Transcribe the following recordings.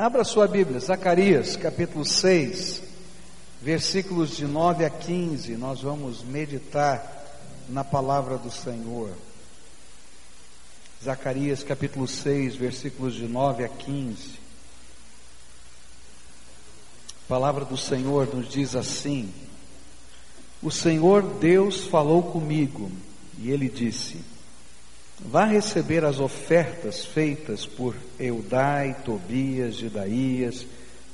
Abra sua Bíblia, Zacarias, capítulo 6, versículos de 9 a 15. Nós vamos meditar na palavra do Senhor. Zacarias, capítulo 6, versículos de 9 a 15. A palavra do Senhor nos diz assim: O Senhor Deus falou comigo, e ele disse: Vá receber as ofertas feitas por Eudai, Tobias, Jedaías,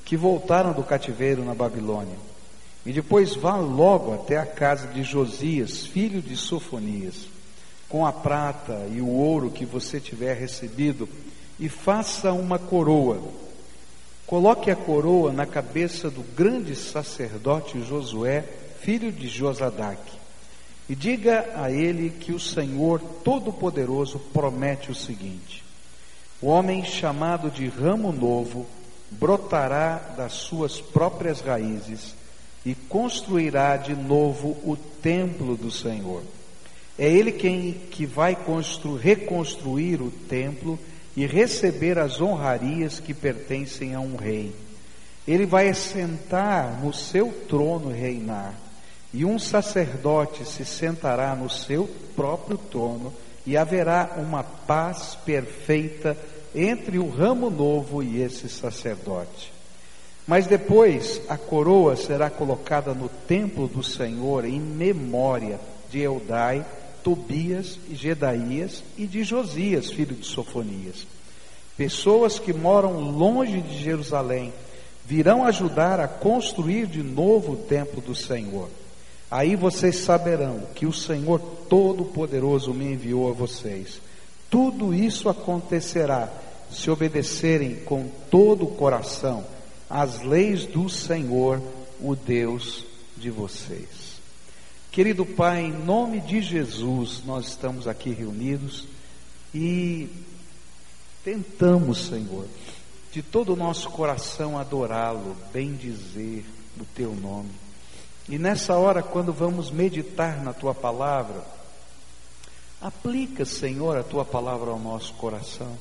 que voltaram do cativeiro na Babilônia. E depois vá logo até a casa de Josias, filho de Sofonias, com a prata e o ouro que você tiver recebido, e faça uma coroa. Coloque a coroa na cabeça do grande sacerdote Josué, filho de Josadaque e diga a ele que o Senhor Todo-Poderoso promete o seguinte: o homem chamado de ramo novo brotará das suas próprias raízes e construirá de novo o templo do Senhor. É ele quem que vai reconstruir o templo e receber as honrarias que pertencem a um rei. Ele vai assentar no seu trono e reinar e um sacerdote se sentará no seu próprio trono, e haverá uma paz perfeita entre o ramo novo e esse sacerdote. Mas depois a coroa será colocada no templo do Senhor em memória de Eudai, Tobias e Gedaías e de Josias, filho de Sofonias. Pessoas que moram longe de Jerusalém virão ajudar a construir de novo o templo do Senhor. Aí vocês saberão que o Senhor Todo-Poderoso me enviou a vocês. Tudo isso acontecerá se obedecerem com todo o coração às leis do Senhor, o Deus de vocês. Querido Pai, em nome de Jesus, nós estamos aqui reunidos e tentamos, Senhor, de todo o nosso coração adorá-lo, bem dizer o teu nome. E nessa hora, quando vamos meditar na tua palavra, aplica, Senhor, a tua palavra ao nosso coração.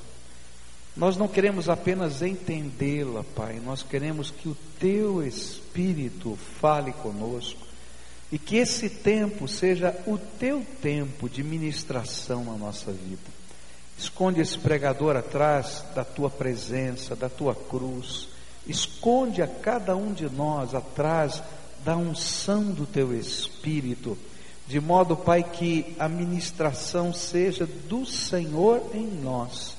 Nós não queremos apenas entendê-la, Pai, nós queremos que o teu Espírito fale conosco e que esse tempo seja o teu tempo de ministração na nossa vida. Esconde esse pregador atrás da tua presença, da tua cruz. Esconde a cada um de nós atrás da unção do teu Espírito, de modo, Pai, que a ministração seja do Senhor em nós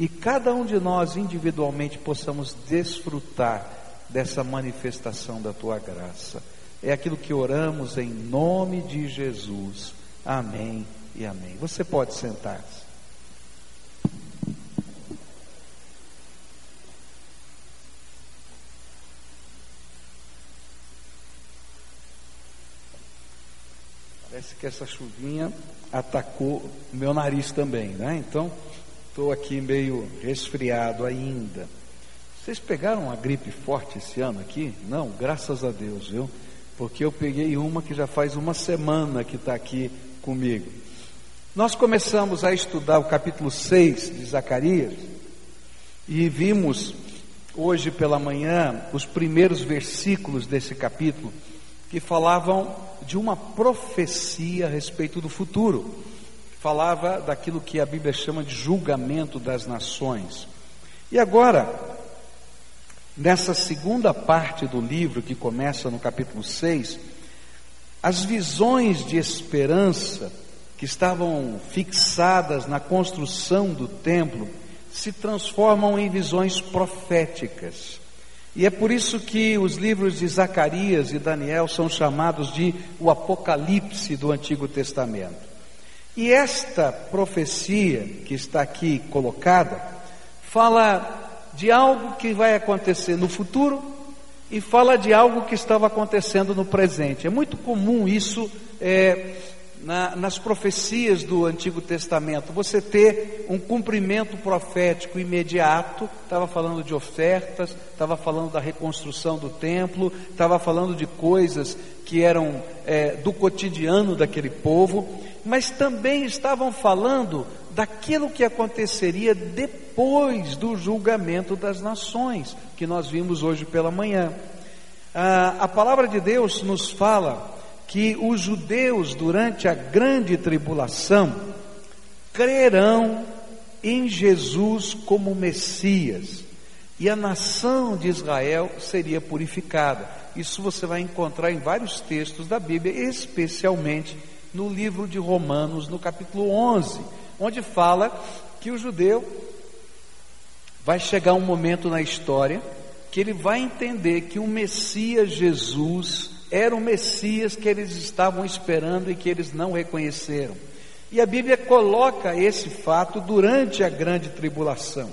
e cada um de nós individualmente possamos desfrutar dessa manifestação da tua graça. É aquilo que oramos em nome de Jesus. Amém e amém. Você pode sentar-se. Parece que essa chuvinha atacou meu nariz também, né? Então, estou aqui meio resfriado ainda. Vocês pegaram uma gripe forte esse ano aqui? Não, graças a Deus, viu? Porque eu peguei uma que já faz uma semana que está aqui comigo. Nós começamos a estudar o capítulo 6 de Zacarias e vimos hoje pela manhã os primeiros versículos desse capítulo que falavam de uma profecia a respeito do futuro. Falava daquilo que a Bíblia chama de julgamento das nações. E agora, nessa segunda parte do livro, que começa no capítulo 6, as visões de esperança que estavam fixadas na construção do templo se transformam em visões proféticas. E é por isso que os livros de Zacarias e Daniel são chamados de o Apocalipse do Antigo Testamento. E esta profecia que está aqui colocada fala de algo que vai acontecer no futuro e fala de algo que estava acontecendo no presente. É muito comum isso é, na, nas profecias do Antigo Testamento, você ter um cumprimento profético imediato, estava falando de ofertas, estava falando da reconstrução do templo, estava falando de coisas que eram é, do cotidiano daquele povo, mas também estavam falando daquilo que aconteceria depois do julgamento das nações, que nós vimos hoje pela manhã. Ah, a palavra de Deus nos fala que os judeus, durante a grande tribulação, crerão em Jesus como Messias e a nação de Israel seria purificada. Isso você vai encontrar em vários textos da Bíblia, especialmente no livro de Romanos, no capítulo 11, onde fala que o judeu vai chegar um momento na história que ele vai entender que o Messias Jesus era o Messias que eles estavam esperando e que eles não reconheceram. E a Bíblia coloca esse fato durante a grande tribulação.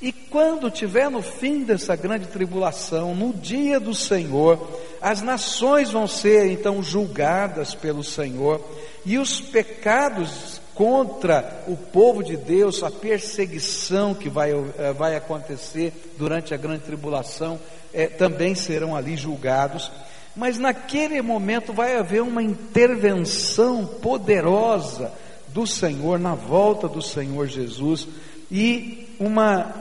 E quando tiver no fim dessa grande tribulação, no dia do Senhor, as nações vão ser então julgadas pelo Senhor, e os pecados contra o povo de Deus, a perseguição que vai, eh, vai acontecer durante a grande tribulação, é, também serão ali julgados. Mas naquele momento vai haver uma intervenção poderosa do Senhor, na volta do Senhor Jesus, e uma,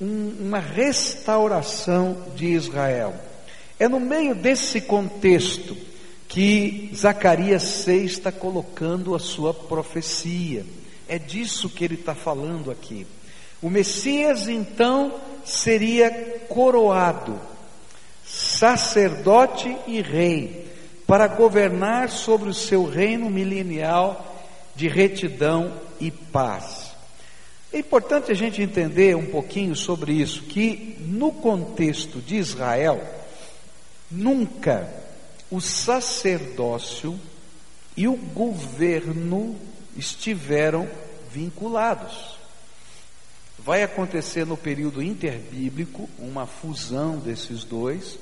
um, uma restauração de Israel. É no meio desse contexto que Zacarias 6 está colocando a sua profecia. É disso que ele está falando aqui. O Messias então seria coroado, sacerdote e rei, para governar sobre o seu reino milenial de retidão e paz. É importante a gente entender um pouquinho sobre isso, que no contexto de Israel, nunca o sacerdócio e o governo estiveram vinculados. Vai acontecer no período interbíblico uma fusão desses dois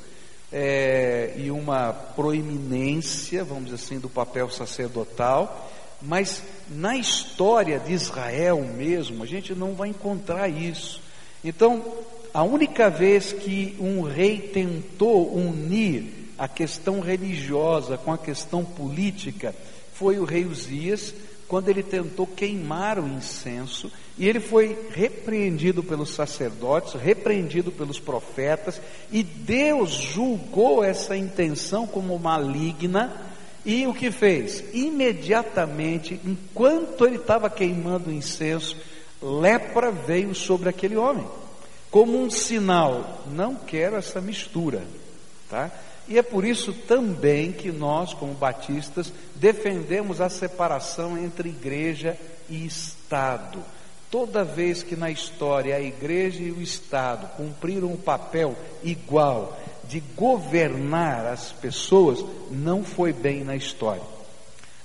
é, e uma proeminência, vamos dizer assim, do papel sacerdotal, mas na história de Israel mesmo, a gente não vai encontrar isso. Então, a única vez que um rei tentou unir a questão religiosa com a questão política foi o rei Uzias, quando ele tentou queimar o incenso, e ele foi repreendido pelos sacerdotes, repreendido pelos profetas, e Deus julgou essa intenção como maligna, e o que fez? Imediatamente, enquanto ele estava queimando o incenso, lepra veio sobre aquele homem, como um sinal, não quero essa mistura, tá? E é por isso também que nós, como batistas, defendemos a separação entre igreja e Estado. Toda vez que na história a igreja e o Estado cumpriram um papel igual de governar as pessoas, não foi bem na história.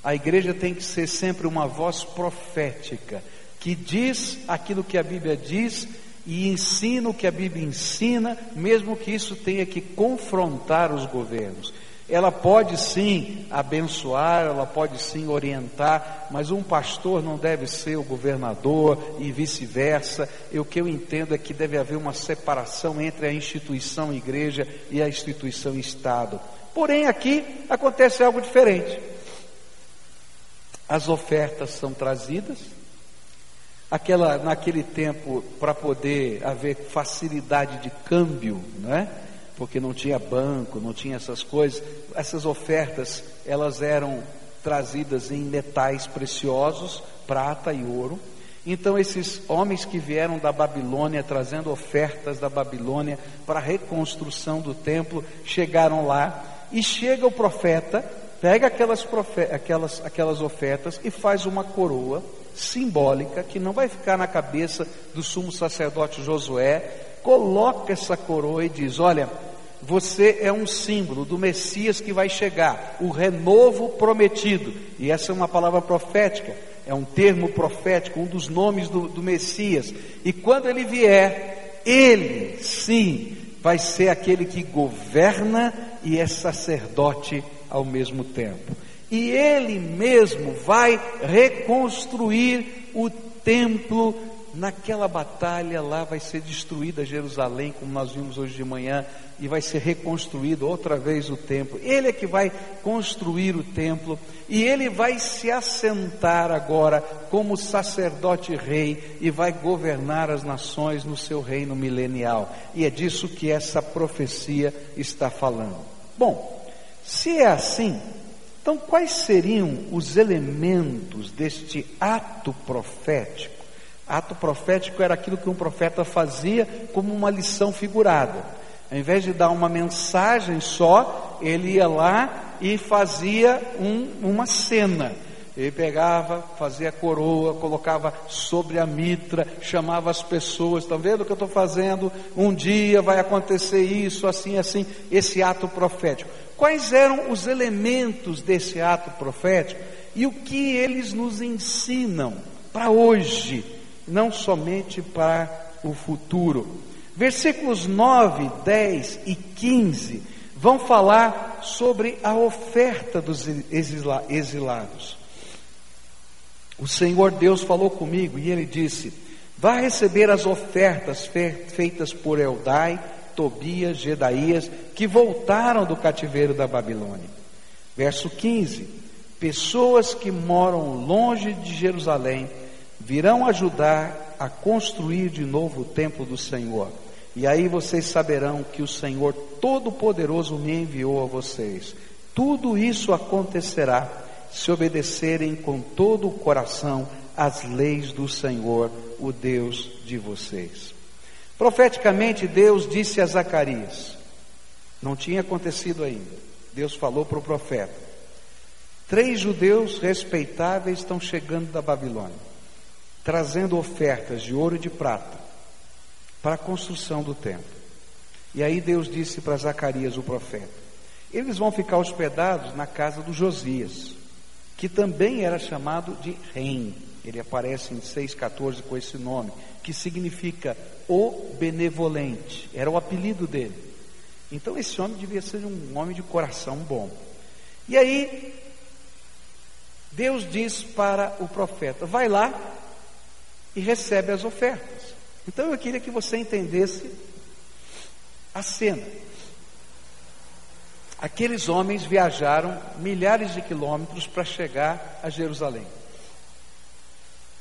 A igreja tem que ser sempre uma voz profética, que diz aquilo que a Bíblia diz e ensina o que a Bíblia ensina, mesmo que isso tenha que confrontar os governos. Ela pode sim abençoar, ela pode sim orientar, mas um pastor não deve ser o governador e vice-versa. E o que eu entendo é que deve haver uma separação entre a instituição igreja e a instituição Estado. Porém, aqui acontece algo diferente. As ofertas são trazidas, aquela naquele tempo para poder haver facilidade de câmbio, não é? Porque não tinha banco, não tinha essas coisas. Essas ofertas, elas eram trazidas em metais preciosos, prata e ouro. Então esses homens que vieram da Babilônia trazendo ofertas da Babilônia para a reconstrução do templo, chegaram lá e chega o profeta, pega aquelas, aquelas, aquelas ofertas e faz uma coroa simbólica que não vai ficar na cabeça do sumo sacerdote Josué, coloca essa coroa e diz: Olha, você é um símbolo do Messias que vai chegar, o renovo prometido. E essa é uma palavra profética, é um termo profético, um dos nomes do, do Messias. E quando ele vier, ele sim vai ser aquele que governa e é sacerdote ao mesmo tempo e ele mesmo vai reconstruir o templo naquela batalha lá vai ser destruída Jerusalém, como nós vimos hoje de manhã, e vai ser reconstruído outra vez o templo. Ele é que vai construir o templo e ele vai se assentar agora como sacerdote rei e vai governar as nações no seu reino milenial. E é disso que essa profecia está falando. Bom, se é assim, então quais seriam os elementos deste ato profético? Ato profético era aquilo que um profeta fazia como uma lição figurada. Ao invés de dar uma mensagem só, ele ia lá e fazia um, uma cena. Ele pegava, fazia a coroa, colocava sobre a mitra, chamava as pessoas, estão vendo o que eu estou fazendo? Um dia vai acontecer isso, assim, assim, esse ato profético. Quais eram os elementos desse ato profético e o que eles nos ensinam para hoje, não somente para o futuro? Versículos 9, 10 e 15 vão falar sobre a oferta dos exilados. O Senhor Deus falou comigo e ele disse: Vá receber as ofertas feitas por Eldai, Tobias, Gedaías, que voltaram do cativeiro da Babilônia. Verso 15: Pessoas que moram longe de Jerusalém virão ajudar a construir de novo o templo do Senhor e aí vocês saberão que o Senhor Todo-Poderoso me enviou a vocês. Tudo isso acontecerá se obedecerem com todo o coração às leis do Senhor, o Deus de vocês. Profeticamente, Deus disse a Zacarias: não tinha acontecido ainda. Deus falou para o profeta: três judeus respeitáveis estão chegando da Babilônia, trazendo ofertas de ouro e de prata para a construção do templo. E aí Deus disse para Zacarias, o profeta: eles vão ficar hospedados na casa do Josias, que também era chamado de Rei. Ele aparece em 6,14 com esse nome, que significa o benevolente, era o apelido dele. Então esse homem devia ser um homem de coração bom. E aí, Deus diz para o profeta: vai lá e recebe as ofertas. Então eu queria que você entendesse a cena. Aqueles homens viajaram milhares de quilômetros para chegar a Jerusalém.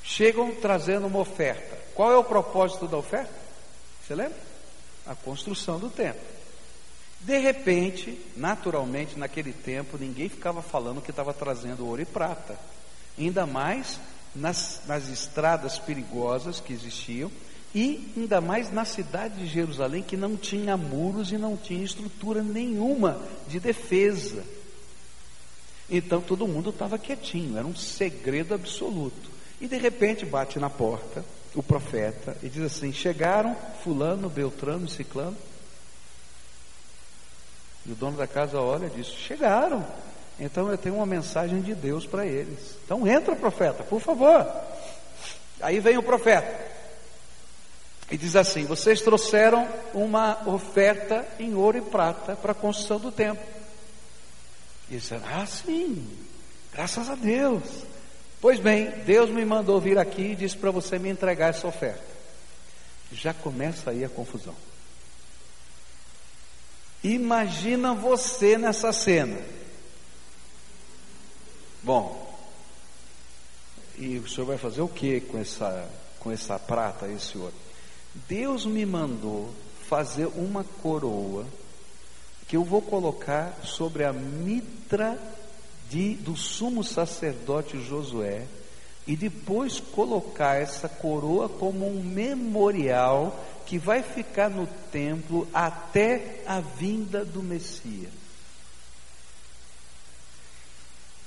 Chegam trazendo uma oferta. Qual é o propósito da oferta? Você lembra? A construção do templo. De repente, naturalmente, naquele tempo, ninguém ficava falando que estava trazendo ouro e prata. Ainda mais nas, nas estradas perigosas que existiam, e ainda mais na cidade de Jerusalém, que não tinha muros e não tinha estrutura nenhuma de defesa. Então todo mundo estava quietinho, era um segredo absoluto. E de repente bate na porta o profeta e diz assim: Chegaram Fulano, Beltrano Ciclano. E o dono da casa olha e diz: Chegaram. Então eu tenho uma mensagem de Deus para eles. Então entra, profeta, por favor. Aí vem o profeta. E diz assim: Vocês trouxeram uma oferta em ouro e prata para a construção do templo. E eles disseram: Ah, sim, graças a Deus. Pois bem, Deus me mandou vir aqui e disse para você me entregar essa oferta. Já começa aí a confusão. Imagina você nessa cena. Bom, e o senhor vai fazer o que com essa, com essa prata, esse ouro? Deus me mandou fazer uma coroa que eu vou colocar sobre a mitra de, do sumo sacerdote Josué e depois colocar essa coroa como um memorial que vai ficar no templo até a vinda do Messias.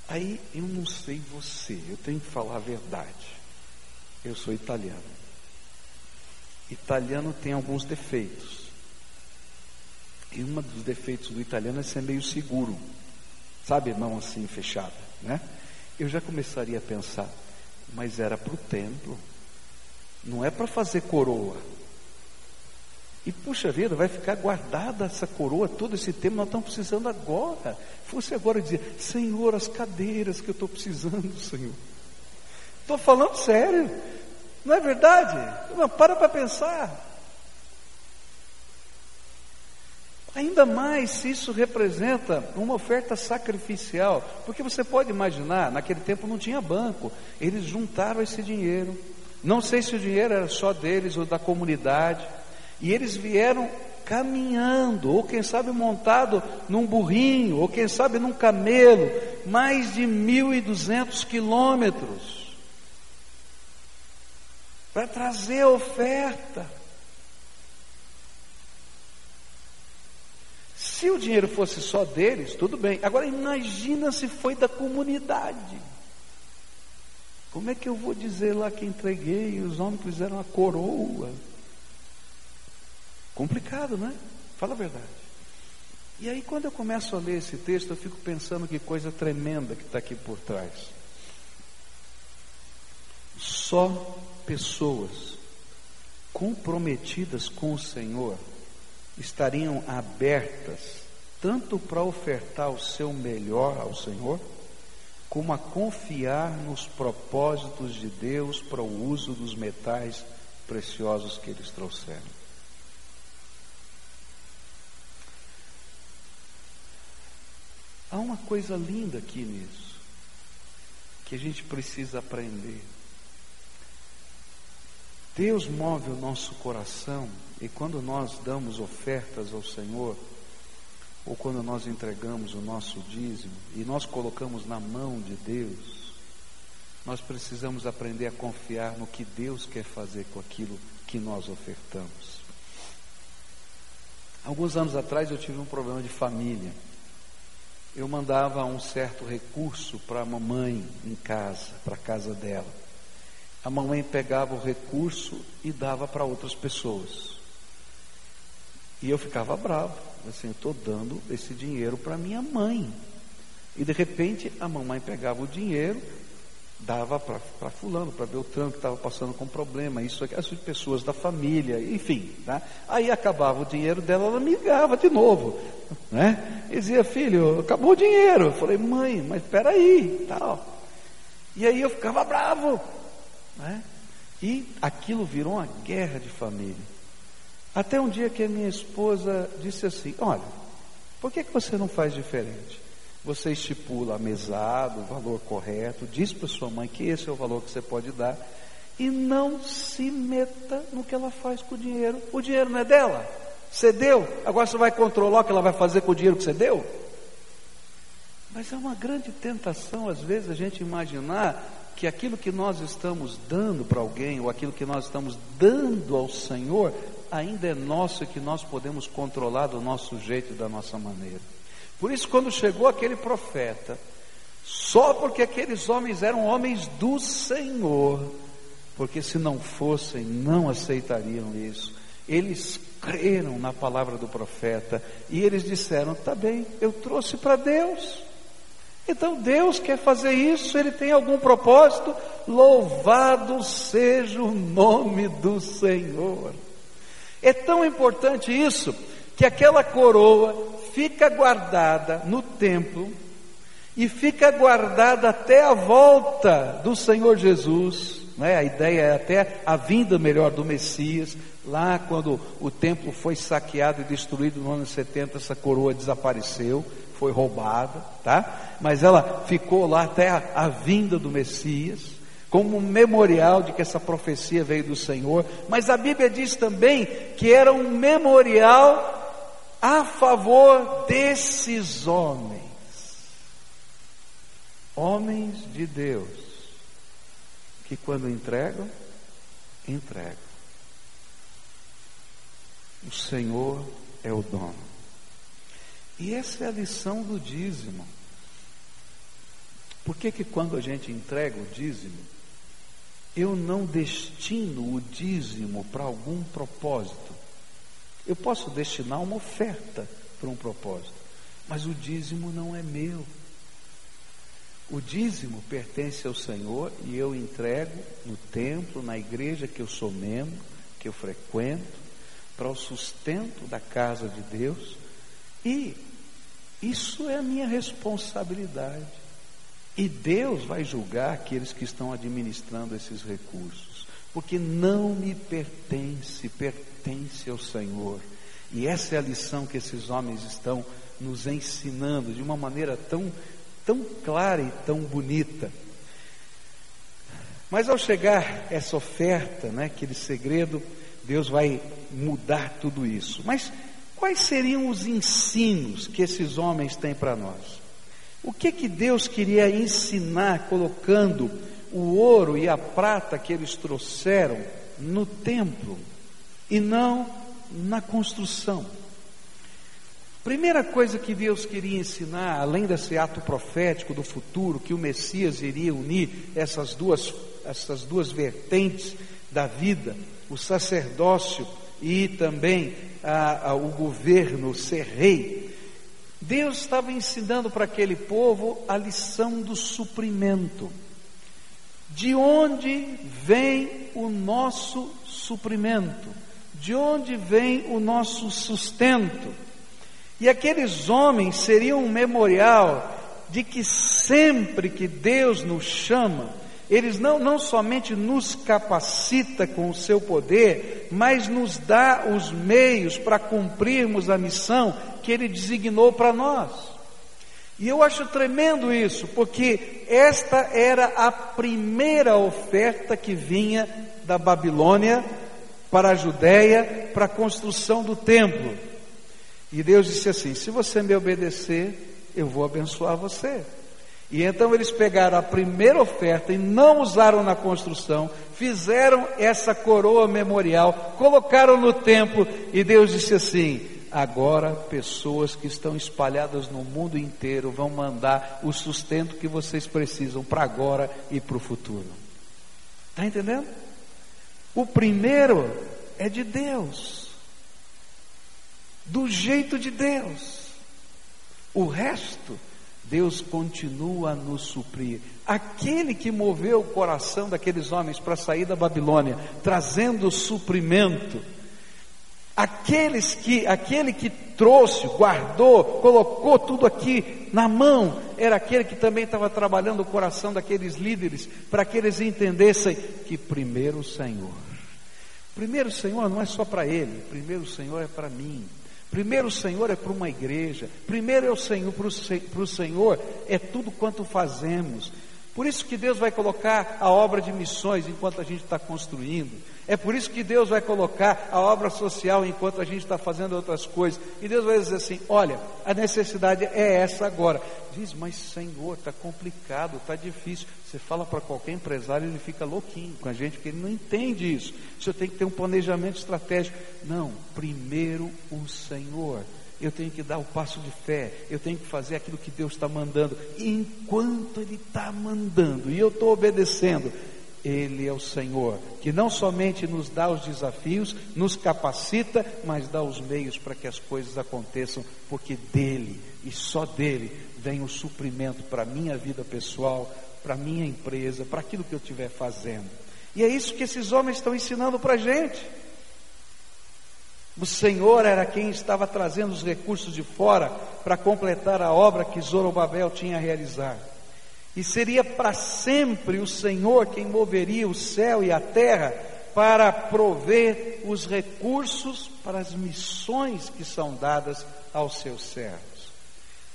Aí eu não sei você, eu tenho que falar a verdade. Eu sou italiano italiano tem alguns defeitos. E um dos defeitos do italiano é ser meio seguro. Sabe, mão assim fechada, né? Eu já começaria a pensar, mas era para o templo, não é para fazer coroa. E puxa vida, vai ficar guardada essa coroa, todo esse tempo, nós estamos precisando agora. Fosse agora dizer, Senhor, as cadeiras que eu estou precisando, Senhor. Estou falando sério. Não é verdade? Não, para para pensar. Ainda mais se isso representa uma oferta sacrificial, porque você pode imaginar, naquele tempo não tinha banco, eles juntaram esse dinheiro. Não sei se o dinheiro era só deles ou da comunidade, e eles vieram caminhando, ou quem sabe montado num burrinho, ou quem sabe num camelo, mais de 1.200 quilômetros, para trazer a oferta. Se o dinheiro fosse só deles, tudo bem. Agora imagina se foi da comunidade. Como é que eu vou dizer lá que entreguei e os homens fizeram a coroa? Complicado, né? Fala a verdade. E aí, quando eu começo a ler esse texto, eu fico pensando que coisa tremenda que está aqui por trás. Só pessoas comprometidas com o Senhor estariam abertas tanto para ofertar o seu melhor ao Senhor, como a confiar nos propósitos de Deus para o uso dos metais preciosos que eles trouxeram. Há uma coisa linda aqui nisso, que a gente precisa aprender. Deus move o nosso coração e quando nós damos ofertas ao Senhor, ou quando nós entregamos o nosso dízimo e nós colocamos na mão de Deus, nós precisamos aprender a confiar no que Deus quer fazer com aquilo que nós ofertamos. Alguns anos atrás eu tive um problema de família. Eu mandava um certo recurso para a mamãe em casa, para a casa dela a mamãe pegava o recurso e dava para outras pessoas. E eu ficava bravo, assim, eu estou dando esse dinheiro para minha mãe. E de repente a mamãe pegava o dinheiro, dava para fulano, para Beltrano que estava passando com problema, isso as pessoas da família, enfim, tá? Aí acabava o dinheiro dela, ela me ligava de novo, né? E dizia, filho, acabou o dinheiro. Eu falei, mãe, mas espera aí, tal. E aí eu ficava bravo, né? E aquilo virou uma guerra de família. Até um dia que a minha esposa disse assim: Olha, por que, que você não faz diferente? Você estipula a mesada, o valor correto, diz para sua mãe que esse é o valor que você pode dar e não se meta no que ela faz com o dinheiro. O dinheiro não é dela. Você deu, agora você vai controlar o que ela vai fazer com o dinheiro que você deu? Mas é uma grande tentação, às vezes, a gente imaginar que aquilo que nós estamos dando para alguém, ou aquilo que nós estamos dando ao Senhor, ainda é nosso que nós podemos controlar do nosso jeito da nossa maneira. Por isso, quando chegou aquele profeta, só porque aqueles homens eram homens do Senhor, porque se não fossem, não aceitariam isso. Eles creram na palavra do profeta e eles disseram: tá bem, eu trouxe para Deus. Então Deus quer fazer isso, Ele tem algum propósito. Louvado seja o nome do Senhor. É tão importante isso que aquela coroa fica guardada no templo e fica guardada até a volta do Senhor Jesus. Né? A ideia é até a vinda melhor do Messias. Lá quando o templo foi saqueado e destruído no ano 70, essa coroa desapareceu foi roubada, tá? Mas ela ficou lá até a, a vinda do Messias, como um memorial de que essa profecia veio do Senhor. Mas a Bíblia diz também que era um memorial a favor desses homens, homens de Deus, que quando entregam, entregam. O Senhor é o dono. E essa é a lição do dízimo. Por que que quando a gente entrega o dízimo, eu não destino o dízimo para algum propósito? Eu posso destinar uma oferta para um propósito, mas o dízimo não é meu. O dízimo pertence ao Senhor e eu entrego no templo, na igreja que eu sou membro, que eu frequento, para o sustento da casa de Deus e isso é a minha responsabilidade. E Deus vai julgar aqueles que estão administrando esses recursos. porque não me pertence, pertence ao Senhor. E essa é a lição que esses homens estão nos ensinando de uma maneira tão, tão clara e tão bonita. Mas ao chegar essa oferta, né, aquele segredo, Deus vai mudar tudo isso. Mas quais seriam os ensinos que esses homens têm para nós? O que que Deus queria ensinar colocando o ouro e a prata que eles trouxeram no templo e não na construção? Primeira coisa que Deus queria ensinar, além desse ato profético do futuro, que o Messias iria unir essas duas, essas duas vertentes da vida, o sacerdócio e também a, a, o governo, ser rei. Deus estava ensinando para aquele povo a lição do suprimento. De onde vem o nosso suprimento? De onde vem o nosso sustento? E aqueles homens seriam um memorial de que sempre que Deus nos chama, eles não, não somente nos capacita com o seu poder, mas nos dá os meios para cumprirmos a missão que Ele designou para nós. E eu acho tremendo isso, porque esta era a primeira oferta que vinha da Babilônia para a Judéia para a construção do templo. E Deus disse assim: se você me obedecer, eu vou abençoar você. E então eles pegaram a primeira oferta e não usaram na construção, fizeram essa coroa memorial, colocaram no templo e Deus disse assim: agora pessoas que estão espalhadas no mundo inteiro vão mandar o sustento que vocês precisam para agora e para o futuro. Está entendendo? O primeiro é de Deus do jeito de Deus. O resto, Deus continua a nos suprir. Aquele que moveu o coração daqueles homens para sair da Babilônia, trazendo suprimento, aqueles que, aquele que trouxe, guardou, colocou tudo aqui na mão, era aquele que também estava trabalhando o coração daqueles líderes, para que eles entendessem que primeiro o Senhor. Primeiro o Senhor não é só para ele, primeiro o Senhor é para mim. Primeiro o Senhor é para uma igreja, primeiro é o Senhor, para o Senhor é tudo quanto fazemos. Por isso que Deus vai colocar a obra de missões enquanto a gente está construindo. É por isso que Deus vai colocar a obra social enquanto a gente está fazendo outras coisas. E Deus vai dizer assim: olha, a necessidade é essa agora. Diz, mas Senhor, está complicado, está difícil. Você fala para qualquer empresário, ele fica louquinho com a gente, porque ele não entende isso. Você tem que ter um planejamento estratégico. Não, primeiro o Senhor. Eu tenho que dar o passo de fé, eu tenho que fazer aquilo que Deus está mandando, enquanto Ele está mandando, e eu estou obedecendo, ele é o Senhor, que não somente nos dá os desafios, nos capacita, mas dá os meios para que as coisas aconteçam, porque dele e só dele vem o suprimento para a minha vida pessoal, para a minha empresa, para aquilo que eu estiver fazendo. E é isso que esses homens estão ensinando para a gente. O Senhor era quem estava trazendo os recursos de fora para completar a obra que Zorobabel tinha a realizar. E seria para sempre o Senhor quem moveria o céu e a terra para prover os recursos para as missões que são dadas aos seus servos.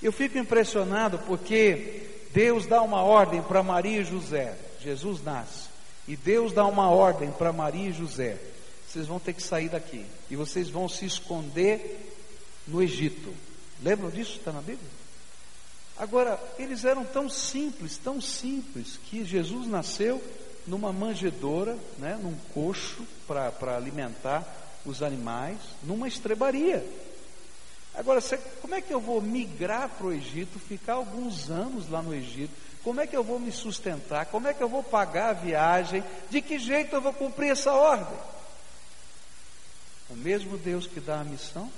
Eu fico impressionado porque Deus dá uma ordem para Maria e José. Jesus nasce. E Deus dá uma ordem para Maria e José. Vocês vão ter que sair daqui. E vocês vão se esconder no Egito. Lembram disso? Está na Bíblia? Agora, eles eram tão simples, tão simples, que Jesus nasceu numa manjedoura, né, num coxo para alimentar os animais, numa estrebaria. Agora, como é que eu vou migrar para o Egito, ficar alguns anos lá no Egito? Como é que eu vou me sustentar? Como é que eu vou pagar a viagem? De que jeito eu vou cumprir essa ordem? O mesmo Deus que dá a missão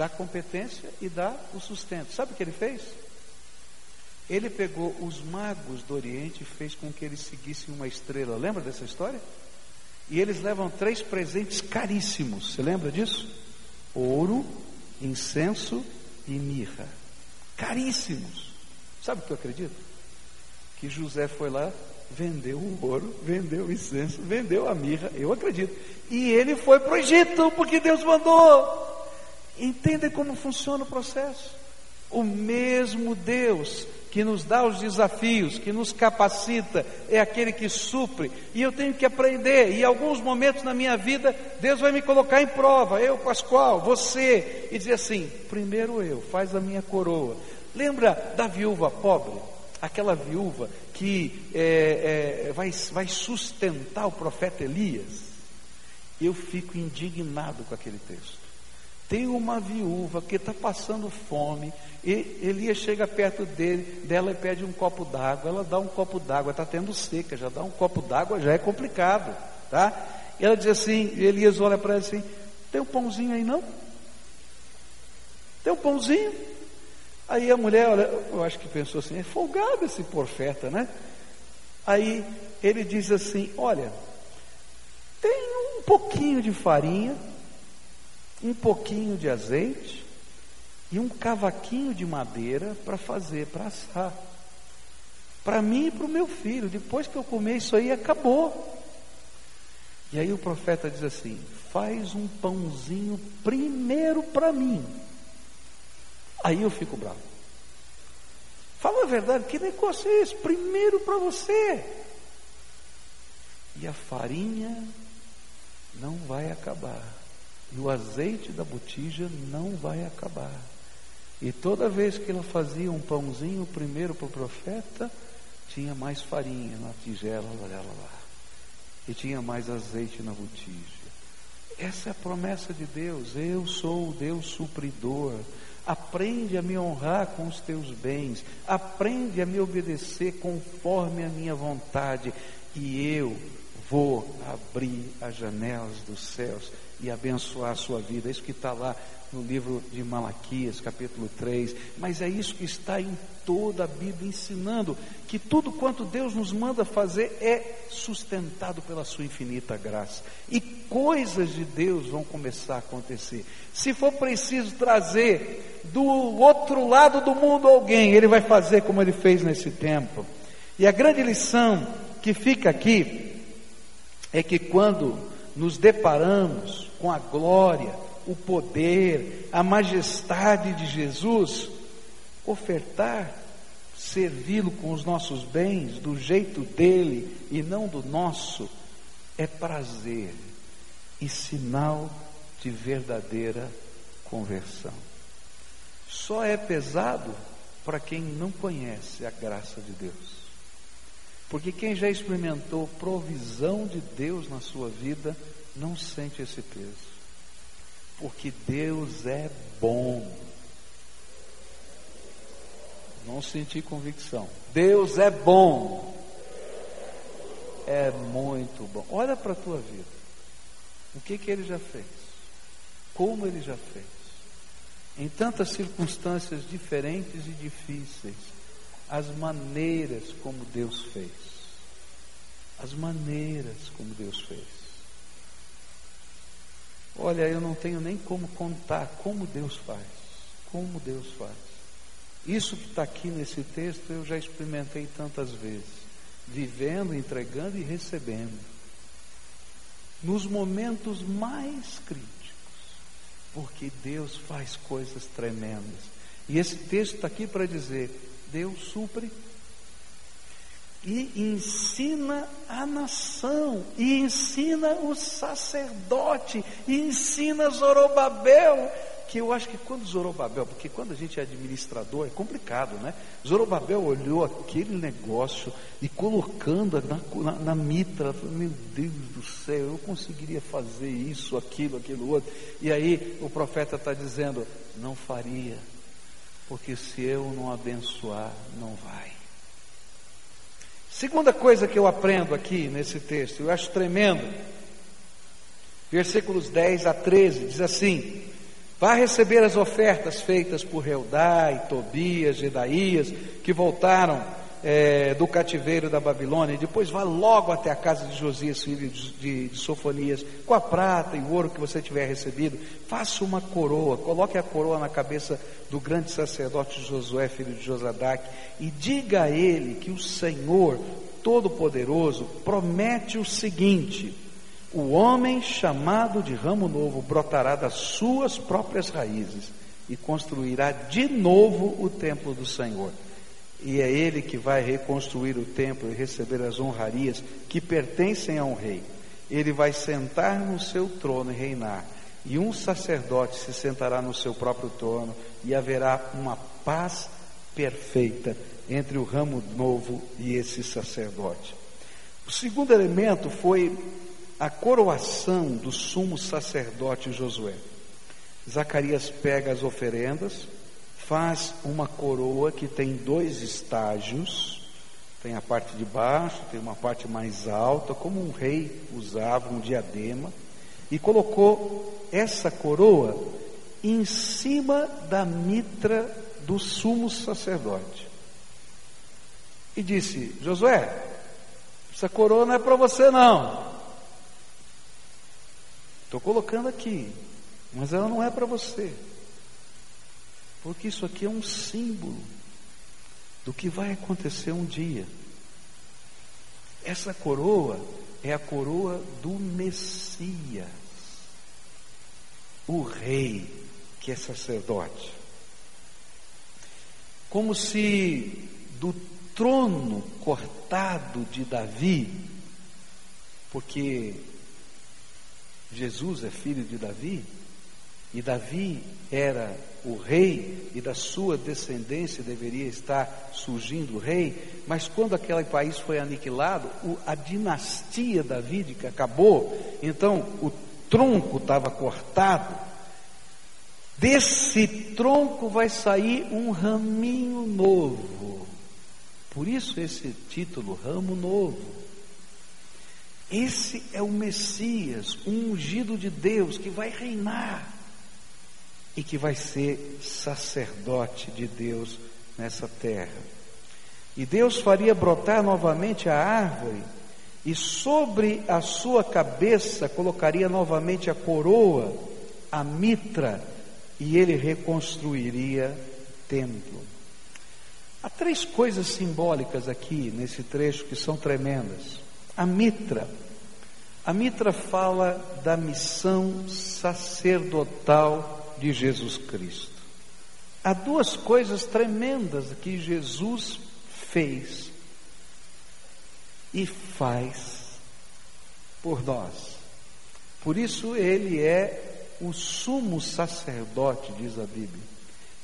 dá competência e dá o sustento. Sabe o que ele fez? Ele pegou os magos do Oriente e fez com que eles seguissem uma estrela. Lembra dessa história? E eles levam três presentes caríssimos. Você lembra disso? Ouro, incenso e mirra. Caríssimos. Sabe o que eu acredito? Que José foi lá vendeu o ouro, vendeu o incenso, vendeu a mirra, eu acredito. E ele foi para o Egito, porque Deus mandou. Entendem como funciona o processo? O mesmo Deus que nos dá os desafios, que nos capacita, é aquele que supre, e eu tenho que aprender, e em alguns momentos na minha vida, Deus vai me colocar em prova, eu, Pascoal, você, e dizer assim: primeiro eu, faz a minha coroa. Lembra da viúva pobre? Aquela viúva que é, é, vai, vai sustentar o profeta Elias? Eu fico indignado com aquele texto. Tem uma viúva que está passando fome, e Elias chega perto dele, dela e pede um copo d'água. Ela dá um copo d'água, está tendo seca, já dá um copo d'água, já é complicado, tá? E ela diz assim, Elias olha para ela assim: tem um pãozinho aí não? Tem um pãozinho? Aí a mulher, olha, eu acho que pensou assim, é folgado esse profeta, né? Aí ele diz assim: olha, tem um pouquinho de farinha um pouquinho de azeite e um cavaquinho de madeira para fazer, para assar. Para mim e para o meu filho. Depois que eu comer isso aí, acabou. E aí o profeta diz assim: faz um pãozinho primeiro para mim. Aí eu fico bravo. Fala a verdade, que negócio é esse? Primeiro para você. E a farinha não vai acabar. E o azeite da botija não vai acabar. E toda vez que ela fazia um pãozinho primeiro para o profeta, tinha mais farinha na tigela, olha lá. E tinha mais azeite na botija. Essa é a promessa de Deus. Eu sou o Deus supridor. Aprende a me honrar com os teus bens. Aprende a me obedecer conforme a minha vontade. E eu vou abrir as janelas dos céus e abençoar a sua vida. É isso que está lá no livro de Malaquias, capítulo 3. Mas é isso que está em toda a Bíblia, ensinando que tudo quanto Deus nos manda fazer é sustentado pela sua infinita graça. E coisas de Deus vão começar a acontecer. Se for preciso trazer do outro lado do mundo alguém, Ele vai fazer como Ele fez nesse tempo. E a grande lição que fica aqui é que quando nos deparamos com a glória, o poder, a majestade de Jesus, ofertar, servi-lo com os nossos bens, do jeito dele e não do nosso, é prazer e sinal de verdadeira conversão. Só é pesado para quem não conhece a graça de Deus. Porque quem já experimentou provisão de Deus na sua vida, não sente esse peso. Porque Deus é bom. Não senti convicção. Deus é bom. É muito bom. Olha para a tua vida. O que, que ele já fez? Como ele já fez? Em tantas circunstâncias diferentes e difíceis, as maneiras como Deus fez. As maneiras como Deus fez. Olha, eu não tenho nem como contar como Deus faz. Como Deus faz. Isso que está aqui nesse texto eu já experimentei tantas vezes. Vivendo, entregando e recebendo. Nos momentos mais críticos. Porque Deus faz coisas tremendas. E esse texto está aqui para dizer: Deus supre e ensina a nação, e ensina o sacerdote, e ensina Zorobabel, que eu acho que quando Zorobabel, porque quando a gente é administrador é complicado, né? Zorobabel olhou aquele negócio e colocando na, na, na mitra, meu Deus do céu, eu conseguiria fazer isso, aquilo, aquilo outro. E aí o profeta está dizendo: não faria, porque se eu não abençoar, não vai. Segunda coisa que eu aprendo aqui nesse texto, eu acho tremendo. Versículos 10 a 13 diz assim: Vá receber as ofertas feitas por Reudai, Tobias, Gedaías, que voltaram é, do cativeiro da Babilônia, e depois vá logo até a casa de Josias, filho de, de, de, Sofonias, com a prata e o ouro que você tiver recebido, faça uma coroa, coloque a coroa na cabeça do grande sacerdote Josué, filho de Josadac, e diga a ele que o Senhor, Todo-Poderoso promete o seguinte: o homem chamado de ramo novo brotará das suas próprias raízes e construirá de novo o templo do Senhor. E é ele que vai reconstruir o templo e receber as honrarias que pertencem a um rei. Ele vai sentar no seu trono e reinar. E um sacerdote se sentará no seu próprio trono e haverá uma paz perfeita entre o ramo novo e esse sacerdote. O segundo elemento foi a coroação do sumo sacerdote Josué. Zacarias pega as oferendas, faz uma coroa que tem dois estágios, tem a parte de baixo, tem uma parte mais alta, como um rei usava, um diadema, e colocou essa coroa em cima da mitra do sumo sacerdote. E disse: Josué, essa coroa não é para você não. Estou colocando aqui, mas ela não é para você. Porque isso aqui é um símbolo do que vai acontecer um dia. Essa coroa é a coroa do Messias, o rei que é sacerdote. Como se do trono cortado de Davi, porque Jesus é filho de Davi, e Davi era o rei, e da sua descendência deveria estar surgindo o rei, mas quando aquele país foi aniquilado, a dinastia davídica acabou, então o tronco estava cortado. Desse tronco vai sair um raminho novo. Por isso esse título, Ramo Novo. Esse é o Messias, um ungido de Deus que vai reinar e que vai ser sacerdote de Deus nessa terra. E Deus faria brotar novamente a árvore, e sobre a sua cabeça colocaria novamente a coroa, a mitra, e ele reconstruiria o templo. Há três coisas simbólicas aqui nesse trecho que são tremendas. A mitra. A mitra fala da missão sacerdotal de Jesus Cristo. Há duas coisas tremendas que Jesus fez e faz por nós. Por isso ele é o sumo sacerdote, diz a Bíblia.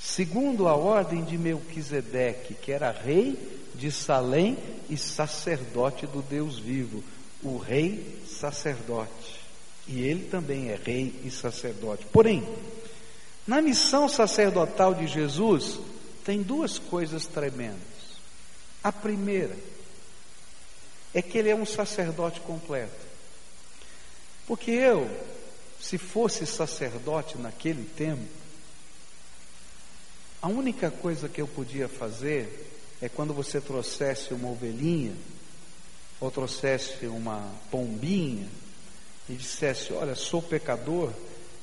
Segundo a ordem de Melquisedeque, que era rei de Salém e sacerdote do Deus vivo, o rei sacerdote. E ele também é rei e sacerdote. Porém, na missão sacerdotal de Jesus, tem duas coisas tremendas. A primeira é que ele é um sacerdote completo. Porque eu, se fosse sacerdote naquele tempo, a única coisa que eu podia fazer é quando você trouxesse uma ovelhinha, ou trouxesse uma pombinha, e dissesse: Olha, sou pecador,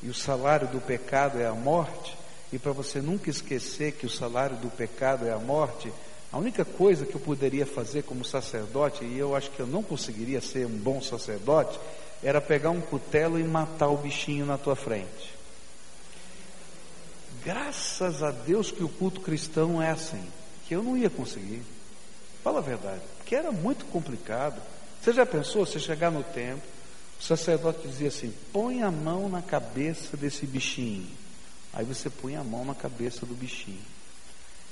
e o salário do pecado é a morte, e para você nunca esquecer que o salário do pecado é a morte, a única coisa que eu poderia fazer como sacerdote, e eu acho que eu não conseguiria ser um bom sacerdote, era pegar um cutelo e matar o bichinho na tua frente. Graças a Deus que o culto cristão é assim eu não ia conseguir. Fala a verdade, porque era muito complicado. Você já pensou, você chegar no templo, o sacerdote dizia assim: põe a mão na cabeça desse bichinho. Aí você põe a mão na cabeça do bichinho.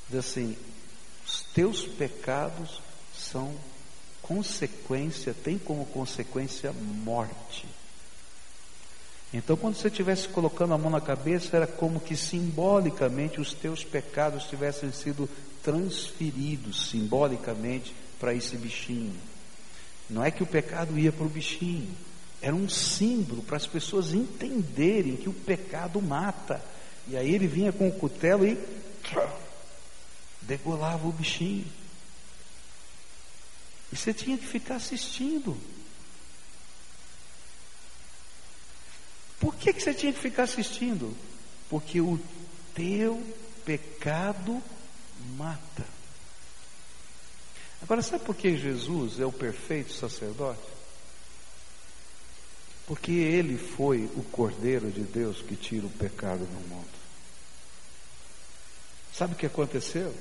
Diz assim: os teus pecados são consequência, tem como consequência morte. Então, quando você estivesse colocando a mão na cabeça, era como que simbolicamente os teus pecados tivessem sido transferidos simbolicamente para esse bichinho. Não é que o pecado ia para o bichinho, era um símbolo para as pessoas entenderem que o pecado mata. E aí ele vinha com o cutelo e degolava o bichinho. E você tinha que ficar assistindo. Por que, que você tinha que ficar assistindo? Porque o teu pecado mata. Agora, sabe por que Jesus é o perfeito sacerdote? Porque ele foi o Cordeiro de Deus que tira o pecado do mundo. Sabe o que aconteceu?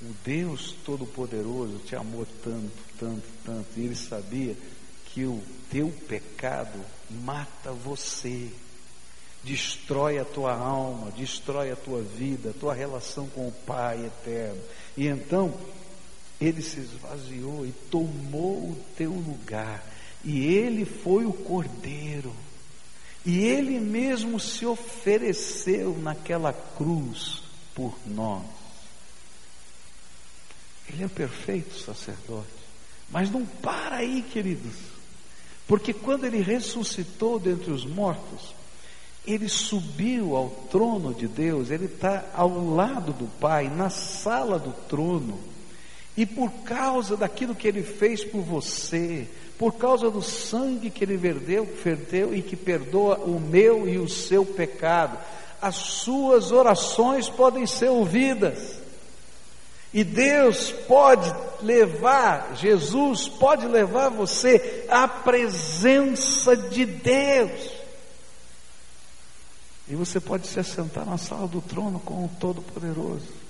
O Deus Todo-Poderoso te amou tanto, tanto, tanto, e ele sabia que o teu pecado mata você, destrói a tua alma, destrói a tua vida, a tua relação com o Pai eterno. E então, ele se esvaziou e tomou o teu lugar. E ele foi o cordeiro. E ele mesmo se ofereceu naquela cruz por nós. Ele é o perfeito sacerdote. Mas não para aí, queridos. Porque quando ele ressuscitou dentre os mortos, ele subiu ao trono de Deus, ele está ao lado do Pai, na sala do trono. E por causa daquilo que ele fez por você, por causa do sangue que ele verteu, verteu e que perdoa o meu e o seu pecado, as suas orações podem ser ouvidas. E Deus pode levar, Jesus pode levar você à presença de Deus. E você pode se assentar na sala do trono com o Todo-Poderoso.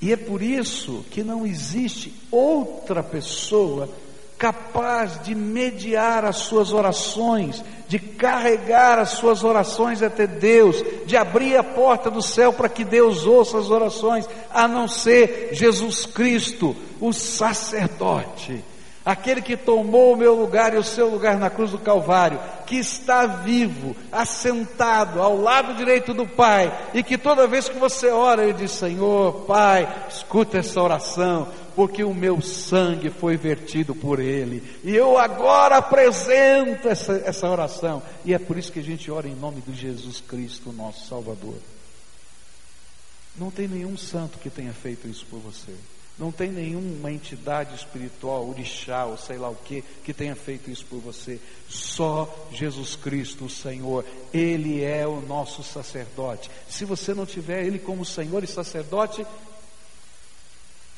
E é por isso que não existe outra pessoa capaz de mediar as suas orações, de carregar as suas orações até Deus, de abrir a porta do céu para que Deus ouça as orações, a não ser Jesus Cristo, o sacerdote aquele que tomou o meu lugar e o seu lugar na cruz do Calvário, que está vivo, assentado ao lado direito do Pai, e que toda vez que você ora, ele diz: Senhor, Pai, escuta essa oração, porque o meu sangue foi vertido por ele, e eu agora apresento essa, essa oração, e é por isso que a gente ora em nome de Jesus Cristo, nosso Salvador. Não tem nenhum santo que tenha feito isso por você. Não tem nenhuma entidade espiritual, orixá ou sei lá o que, que tenha feito isso por você. Só Jesus Cristo, o Senhor. Ele é o nosso sacerdote. Se você não tiver Ele como Senhor e sacerdote,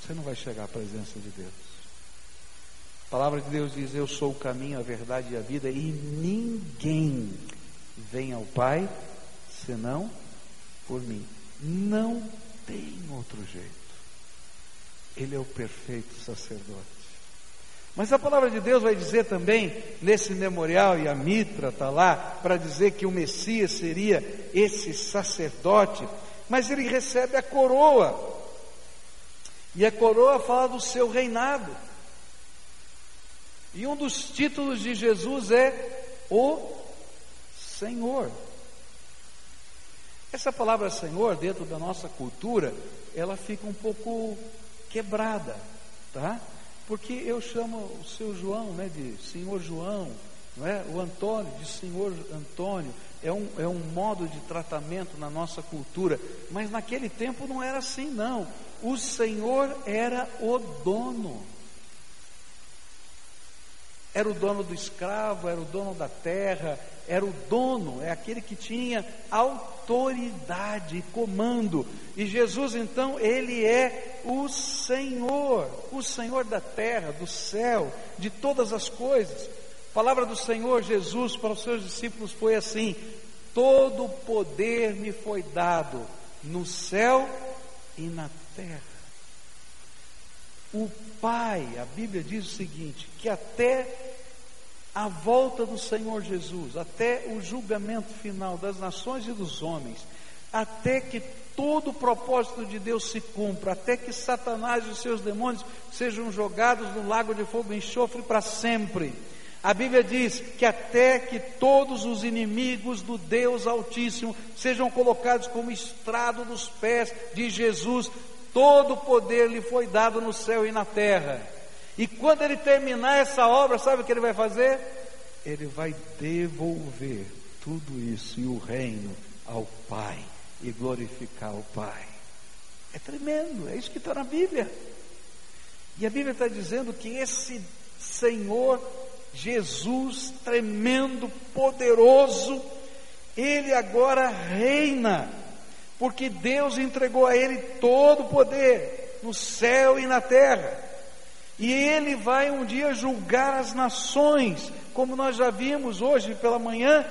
você não vai chegar à presença de Deus. A palavra de Deus diz: Eu sou o caminho, a verdade e a vida, e ninguém vem ao Pai senão por mim. Não tem outro jeito. Ele é o perfeito sacerdote. Mas a palavra de Deus vai dizer também, nesse memorial, e a Mitra está lá, para dizer que o Messias seria esse sacerdote, mas ele recebe a coroa. E a coroa fala do seu reinado. E um dos títulos de Jesus é o Senhor. Essa palavra Senhor, dentro da nossa cultura, ela fica um pouco quebrada, tá? Porque eu chamo o seu João, né, de Senhor João, não é? O Antônio de Senhor Antônio. É um, é um modo de tratamento na nossa cultura, mas naquele tempo não era assim, não. O Senhor era o dono. Era o dono do escravo, era o dono da terra, era o dono, é aquele que tinha autoridade, comando. E Jesus, então, ele é o Senhor, o Senhor da terra, do céu, de todas as coisas. A palavra do Senhor Jesus para os seus discípulos foi assim: Todo poder me foi dado no céu e na terra. O Pai, a Bíblia diz o seguinte: que até a volta do Senhor Jesus, até o julgamento final das nações e dos homens, até que todo o propósito de Deus se cumpra, até que Satanás e seus demônios sejam jogados no lago de fogo e enxofre para sempre. A Bíblia diz que até que todos os inimigos do Deus Altíssimo sejam colocados como estrado dos pés de Jesus, todo o poder lhe foi dado no céu e na terra. E quando ele terminar essa obra, sabe o que ele vai fazer? Ele vai devolver tudo isso e o reino ao Pai e glorificar o Pai. É tremendo, é isso que está na Bíblia. E a Bíblia está dizendo que esse Senhor Jesus, tremendo, poderoso, ele agora reina, porque Deus entregou a ele todo o poder. no céu e na terra. E ele vai um dia julgar as nações, como nós já vimos hoje pela manhã,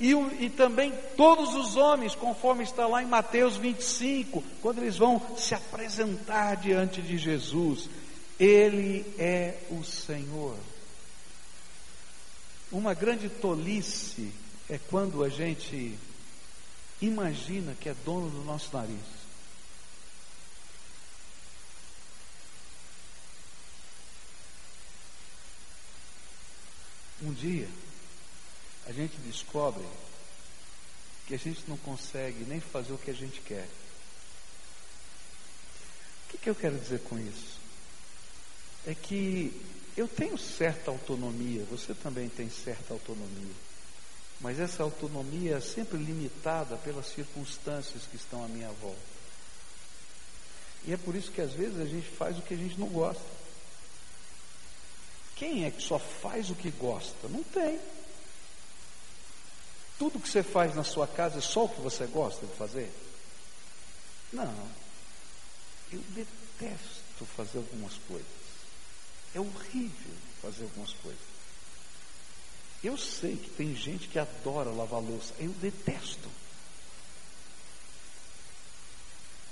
e, e, também todos os homens, conforme está lá em Mateus 25, quando eles vão se apresentar diante de Jesus. Ele é o Senhor. Uma grande tolice é quando a gente imagina que é dono do nosso nariz. Um dia, a gente descobre que a gente não consegue nem fazer o que a gente quer. O que, que eu quero dizer com isso? É que eu tenho certa autonomia, você também tem certa autonomia, mas essa autonomia é sempre limitada pelas circunstâncias que estão à minha volta. E é por isso que às vezes a gente faz o que a gente não gosta. Quem é que só faz o que gosta? Não tem. Tudo que você faz na sua casa é só o que você gosta de fazer? Não. Eu detesto fazer algumas coisas. É horrível fazer algumas coisas. Eu sei que tem gente que adora lavar louça. Eu detesto.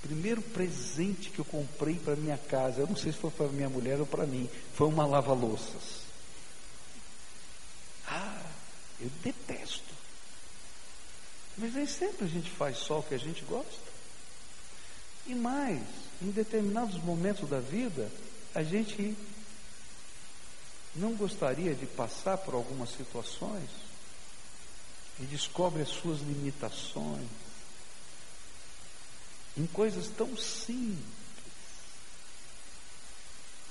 Primeiro presente que eu comprei para minha casa, eu não sei se foi para minha mulher ou para mim, foi uma lava-louças. Ah, eu detesto. Mas nem sempre a gente faz só o que a gente gosta. E mais, em determinados momentos da vida, a gente não gostaria de passar por algumas situações e descobre as suas limitações em coisas tão simples.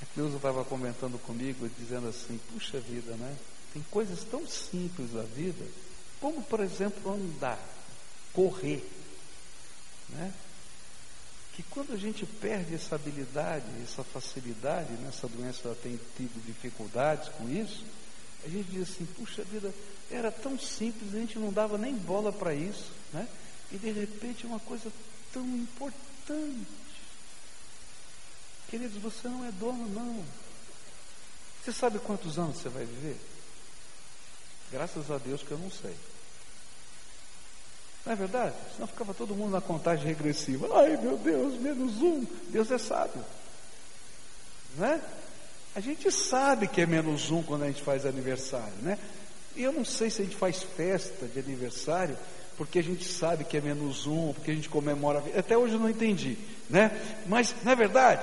A Cleusa estava comentando comigo, dizendo assim: puxa vida, né? Tem coisas tão simples da vida, como por exemplo andar, correr, né? Que quando a gente perde essa habilidade, essa facilidade, né? doença tem tido dificuldades com isso, a gente diz assim: puxa vida, era tão simples, a gente não dava nem bola para isso, né? E de repente uma coisa tão importante. Queridos, você não é dono, não. Você sabe quantos anos você vai viver? Graças a Deus que eu não sei. Não é verdade? Senão ficava todo mundo na contagem regressiva. Ai meu Deus, menos um. Deus é sábio. Né? A gente sabe que é menos um quando a gente faz aniversário, né? E eu não sei se a gente faz festa de aniversário porque a gente sabe que é menos um, porque a gente comemora. Até hoje eu não entendi, né? Mas, não é verdade?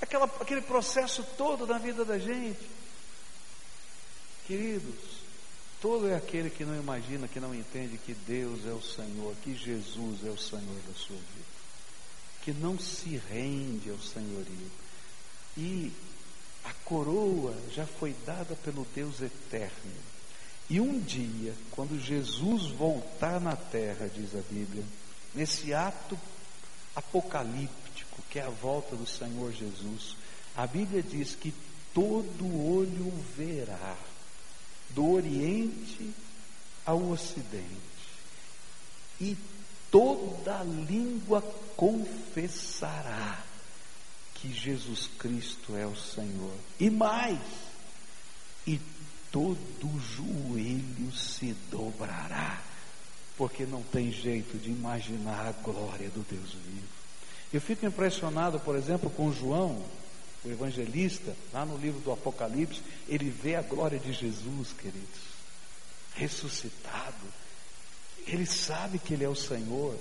Aquela, aquele processo todo na vida da gente. Queridos, todo é aquele que não imagina, que não entende que Deus é o Senhor, que Jesus é o Senhor da sua vida, que não se rende ao senhorio. E a coroa já foi dada pelo Deus eterno e um dia, quando Jesus voltar na terra, diz a Bíblia, nesse ato apocalíptico, que é a volta do Senhor Jesus, a Bíblia diz que todo olho verá, do Oriente ao Ocidente, e toda língua confessará que Jesus Cristo é o Senhor. E mais, e todo joelho se dobrará, porque não tem jeito de imaginar a glória do Deus vivo. Eu fico impressionado, por exemplo, com João, o evangelista, lá no livro do Apocalipse, ele vê a glória de Jesus, queridos, ressuscitado. Ele sabe que ele é o Senhor,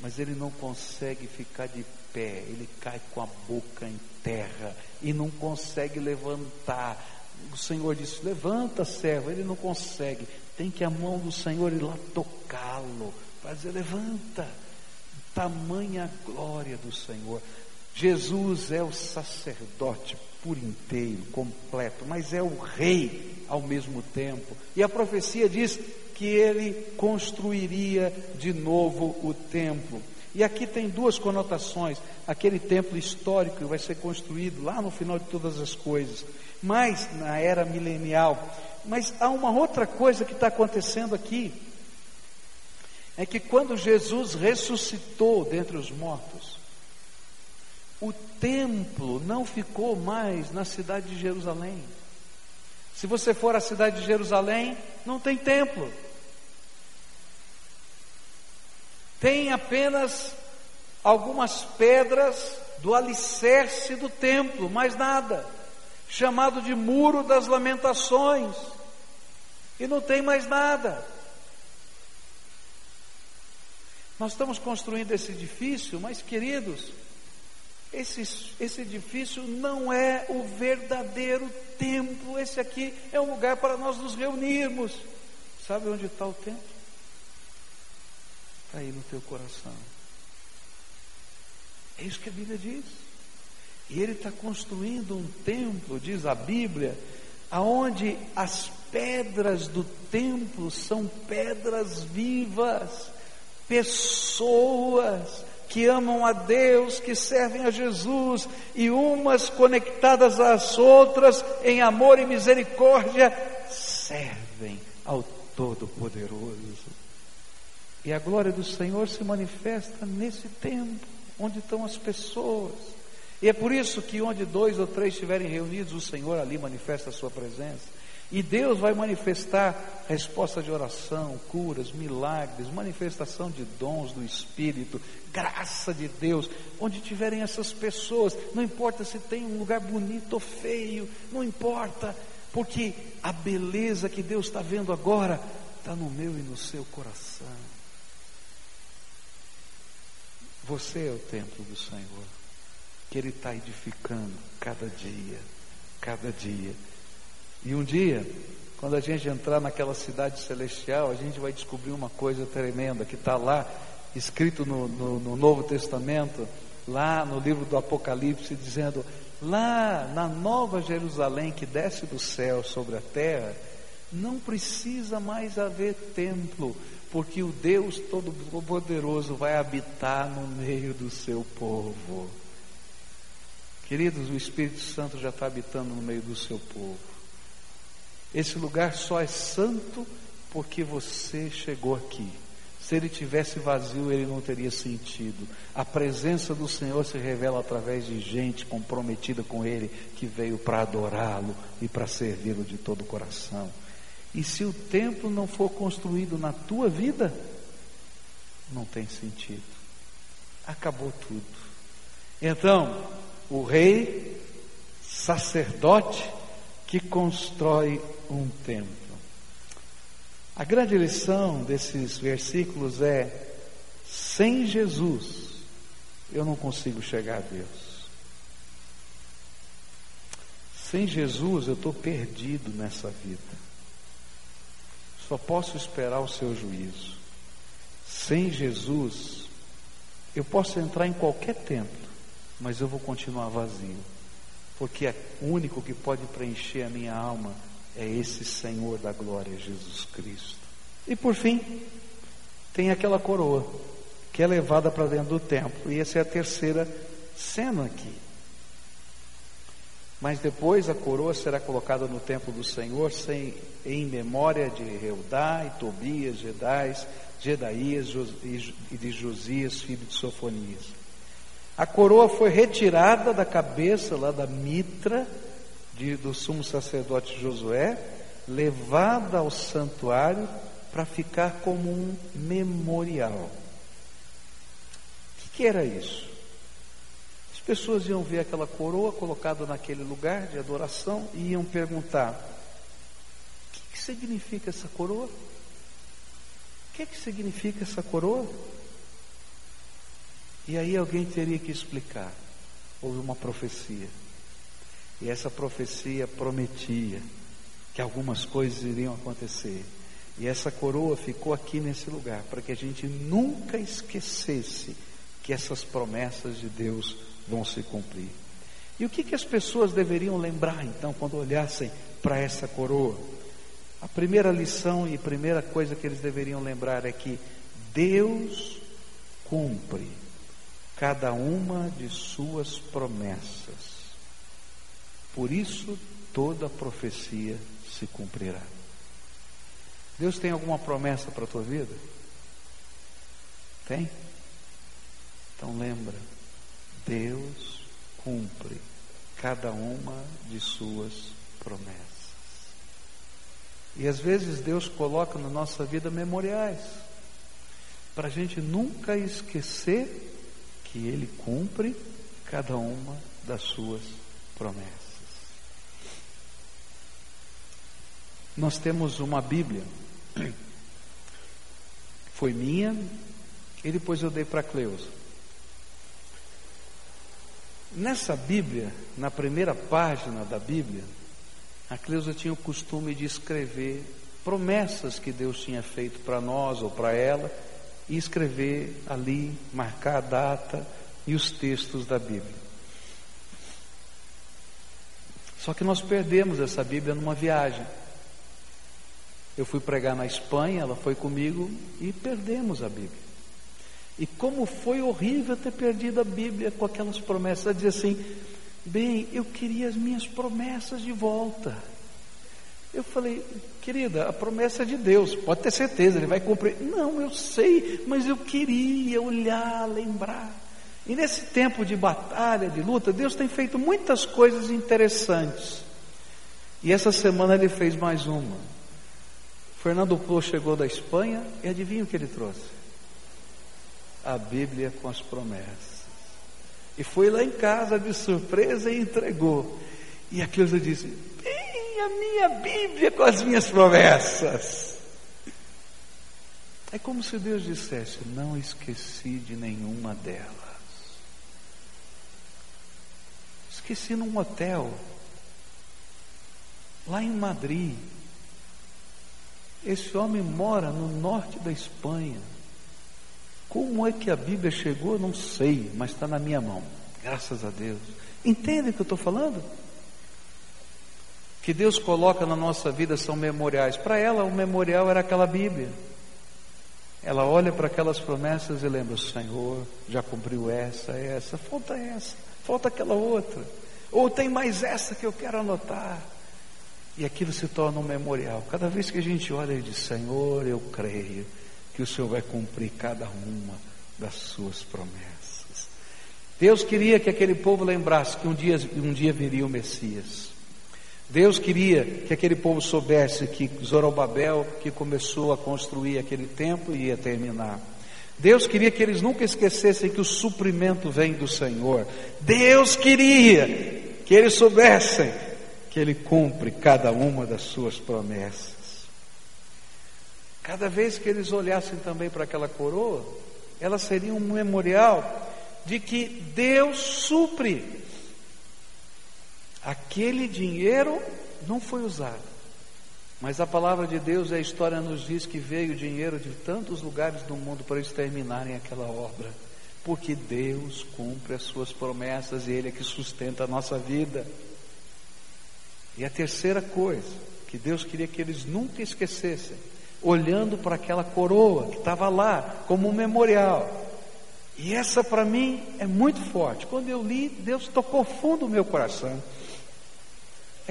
mas ele não consegue ficar de pé, ele cai com a boca em terra e não consegue levantar o Senhor disse: Levanta, servo. Ele não consegue. Tem que a mão do Senhor ir lá tocá-lo. Para dizer: Levanta. Tamanha glória do Senhor. Jesus é o sacerdote por inteiro, completo, mas é o rei ao mesmo tempo. E a profecia diz que ele construiria de novo o templo. E aqui tem duas conotações: aquele templo histórico que vai ser construído lá no final de todas as coisas, mais na era milenial. Mas há uma outra coisa que está acontecendo aqui. É que quando Jesus ressuscitou dentre os mortos, o templo não ficou mais na cidade de Jerusalém. Se você for à cidade de Jerusalém, não tem templo. Tem apenas algumas pedras do alicerce do templo, mais nada. Chamado de Muro das Lamentações. E não tem mais nada. Nós estamos construindo esse edifício, mas queridos, esse, esse edifício não é o verdadeiro templo. Esse aqui é um lugar para nós nos reunirmos. Sabe onde está o templo? Está aí no teu coração. É isso que a Bíblia diz. E ele está construindo um templo, diz a Bíblia, aonde as pedras do templo são pedras vivas, pessoas que amam a Deus, que servem a Jesus, e umas conectadas às outras em amor e misericórdia, servem ao Todo-Poderoso. E a glória do Senhor se manifesta nesse tempo, onde estão as pessoas. E é por isso que onde dois ou três estiverem reunidos, o Senhor ali manifesta a sua presença. E Deus vai manifestar resposta de oração, curas, milagres, manifestação de dons do Espírito, graça de Deus, onde tiverem essas pessoas, não importa se tem um lugar bonito ou feio, não importa, porque a beleza que Deus está vendo agora está no meu e no seu coração. Você é o templo do Senhor, que Ele está edificando cada dia, cada dia. E um dia, quando a gente entrar naquela cidade celestial, a gente vai descobrir uma coisa tremenda que está lá, escrito no, no, no Novo Testamento, lá no livro do Apocalipse, dizendo: lá na Nova Jerusalém que desce do céu sobre a terra, não precisa mais haver templo, porque o Deus Todo-Poderoso vai habitar no meio do seu povo. Queridos, o Espírito Santo já está habitando no meio do seu povo. Esse lugar só é santo porque você chegou aqui. Se ele tivesse vazio, ele não teria sentido. A presença do Senhor se revela através de gente comprometida com Ele, que veio para adorá-lo e para servi-lo de todo o coração. E se o templo não for construído na tua vida, não tem sentido. Acabou tudo. Então, o rei, sacerdote, que constrói um templo. A grande lição desses versículos é: sem Jesus, eu não consigo chegar a Deus. Sem Jesus, eu estou perdido nessa vida. Só posso esperar o seu juízo. Sem Jesus, eu posso entrar em qualquer templo, mas eu vou continuar vazio porque é o único que pode preencher a minha alma é esse Senhor da glória, Jesus Cristo. E por fim, tem aquela coroa que é levada para dentro do templo, e essa é a terceira cena aqui. Mas depois a coroa será colocada no templo do Senhor sem, em memória de Reudá e Tobias, Jedais, Jedaías e de Josias, filho de Sofonias. A coroa foi retirada da cabeça lá da mitra de, do sumo sacerdote Josué, levada ao santuário para ficar como um memorial. O que, que era isso? As pessoas iam ver aquela coroa colocada naquele lugar de adoração e iam perguntar: o que, que significa essa coroa? O que, que significa essa coroa? E aí alguém teria que explicar. Houve uma profecia. E essa profecia prometia que algumas coisas iriam acontecer. E essa coroa ficou aqui nesse lugar, para que a gente nunca esquecesse que essas promessas de Deus vão se cumprir. E o que, que as pessoas deveriam lembrar então, quando olhassem para essa coroa? A primeira lição e primeira coisa que eles deveriam lembrar é que Deus cumpre cada uma de suas promessas. Por isso toda profecia se cumprirá. Deus tem alguma promessa para a tua vida? Tem? Então lembra, Deus cumpre cada uma de suas promessas. E às vezes Deus coloca na nossa vida memoriais, para a gente nunca esquecer que Ele cumpre cada uma das suas promessas. Nós temos uma Bíblia, foi minha, e depois eu dei para Cleusa. Nessa Bíblia, na primeira página da Bíblia, a Cleusa tinha o costume de escrever promessas que Deus tinha feito para nós ou para ela, e escrever ali, marcar a data e os textos da Bíblia. Só que nós perdemos essa Bíblia numa viagem. Eu fui pregar na Espanha, ela foi comigo e perdemos a Bíblia. E como foi horrível ter perdido a Bíblia com aquelas promessas. Ela dizia assim: Bem, eu queria as minhas promessas de volta. Eu falei, querida, a promessa é de Deus, pode ter certeza, Ele vai cumprir. Não, eu sei, mas eu queria olhar, lembrar. E nesse tempo de batalha, de luta, Deus tem feito muitas coisas interessantes. E essa semana Ele fez mais uma. Fernando Plo chegou da Espanha e adivinha o que ele trouxe? A Bíblia com as promessas. E foi lá em casa de surpresa e entregou. E a Cleusa disse: a minha Bíblia com as minhas promessas. É como se Deus dissesse: Não esqueci de nenhuma delas. Esqueci num hotel, lá em Madrid. Esse homem mora no norte da Espanha. Como é que a Bíblia chegou? Não sei, mas está na minha mão. Graças a Deus. Entende o que eu estou falando? Que Deus coloca na nossa vida são memoriais. Para ela, o memorial era aquela Bíblia. Ela olha para aquelas promessas e lembra: Senhor já cumpriu essa, essa, falta essa, falta aquela outra. Ou tem mais essa que eu quero anotar. E aquilo se torna um memorial. Cada vez que a gente olha e diz: Senhor, eu creio que o Senhor vai cumprir cada uma das suas promessas. Deus queria que aquele povo lembrasse que um dia, um dia viria o Messias. Deus queria que aquele povo soubesse que Zorobabel, que começou a construir aquele templo, ia terminar. Deus queria que eles nunca esquecessem que o suprimento vem do Senhor. Deus queria que eles soubessem que Ele cumpre cada uma das suas promessas. Cada vez que eles olhassem também para aquela coroa, ela seria um memorial de que Deus supre. Aquele dinheiro não foi usado. Mas a palavra de Deus e a história nos diz que veio dinheiro de tantos lugares do mundo para eles terminarem aquela obra. Porque Deus cumpre as suas promessas e Ele é que sustenta a nossa vida. E a terceira coisa que Deus queria que eles nunca esquecessem olhando para aquela coroa que estava lá como um memorial. E essa para mim é muito forte. Quando eu li, Deus tocou fundo o meu coração.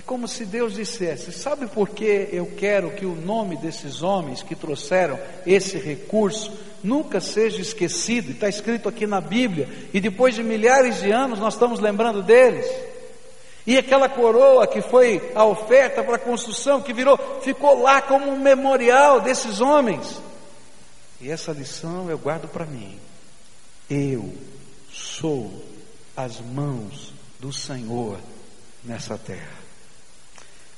É como se Deus dissesse: Sabe por que eu quero que o nome desses homens que trouxeram esse recurso nunca seja esquecido? Está escrito aqui na Bíblia, e depois de milhares de anos nós estamos lembrando deles. E aquela coroa que foi a oferta para a construção, que virou, ficou lá como um memorial desses homens. E essa lição eu guardo para mim. Eu sou as mãos do Senhor nessa terra.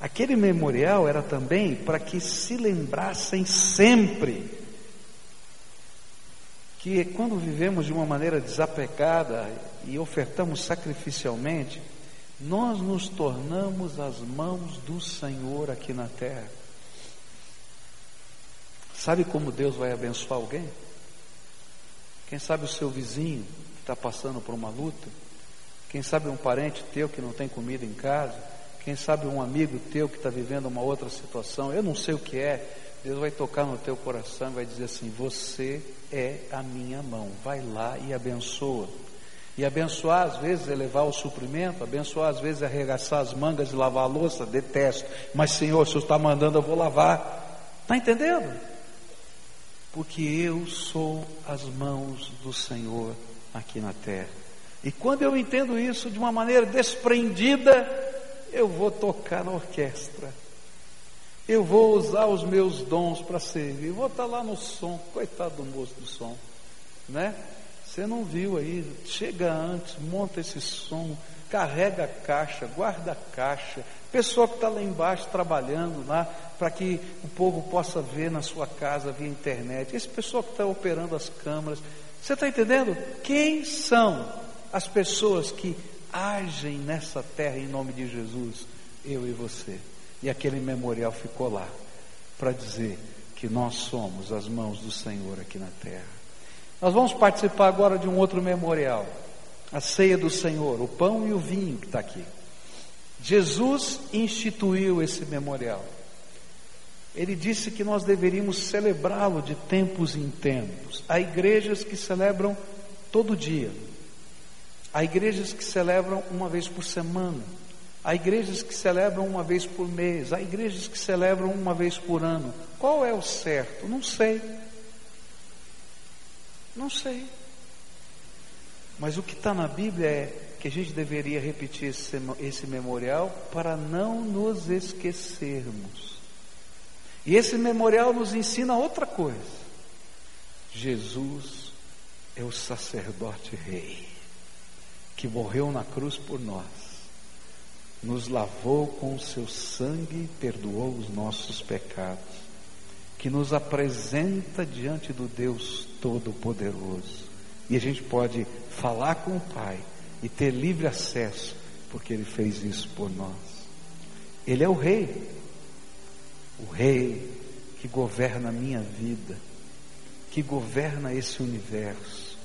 Aquele memorial era também para que se lembrassem sempre que quando vivemos de uma maneira desapegada e ofertamos sacrificialmente, nós nos tornamos as mãos do Senhor aqui na terra. Sabe como Deus vai abençoar alguém? Quem sabe o seu vizinho que está passando por uma luta? Quem sabe um parente teu que não tem comida em casa? Quem sabe um amigo teu que está vivendo uma outra situação? Eu não sei o que é. Deus vai tocar no teu coração e vai dizer assim: Você é a minha mão. Vai lá e abençoa. E abençoar às vezes é levar o suprimento, abençoar às vezes é arregaçar as mangas e lavar a louça, detesto. Mas Senhor, se o está mandando, eu vou lavar. Está entendendo? Porque eu sou as mãos do Senhor aqui na terra. E quando eu entendo isso de uma maneira desprendida, eu vou tocar na orquestra. Eu vou usar os meus dons para servir. Vou estar lá no som, coitado do moço do som, né? Você não viu aí? Chega antes, monta esse som, carrega a caixa, guarda a caixa. Pessoa que está lá embaixo trabalhando lá para que o povo possa ver na sua casa via internet. Esse pessoal que está operando as câmeras. Você está entendendo? Quem são as pessoas que agem nessa terra em nome de Jesus? Eu e você. E aquele memorial ficou lá para dizer que nós somos as mãos do Senhor aqui na terra. Nós vamos participar agora de um outro memorial a ceia do Senhor, o pão e o vinho que está aqui. Jesus instituiu esse memorial. Ele disse que nós deveríamos celebrá-lo de tempos em tempos. Há igrejas que celebram todo dia. Há igrejas que celebram uma vez por semana. Há igrejas que celebram uma vez por mês. Há igrejas que celebram uma vez por ano. Qual é o certo? Não sei. Não sei. Mas o que está na Bíblia é que a gente deveria repetir esse, esse memorial para não nos esquecermos. E esse memorial nos ensina outra coisa. Jesus é o sacerdote rei que morreu na cruz por nós, nos lavou com o seu sangue e perdoou os nossos pecados, que nos apresenta diante do Deus Todo-Poderoso. E a gente pode falar com o Pai e ter livre acesso, porque Ele fez isso por nós. Ele é o Rei, o Rei que governa a minha vida, que governa esse universo,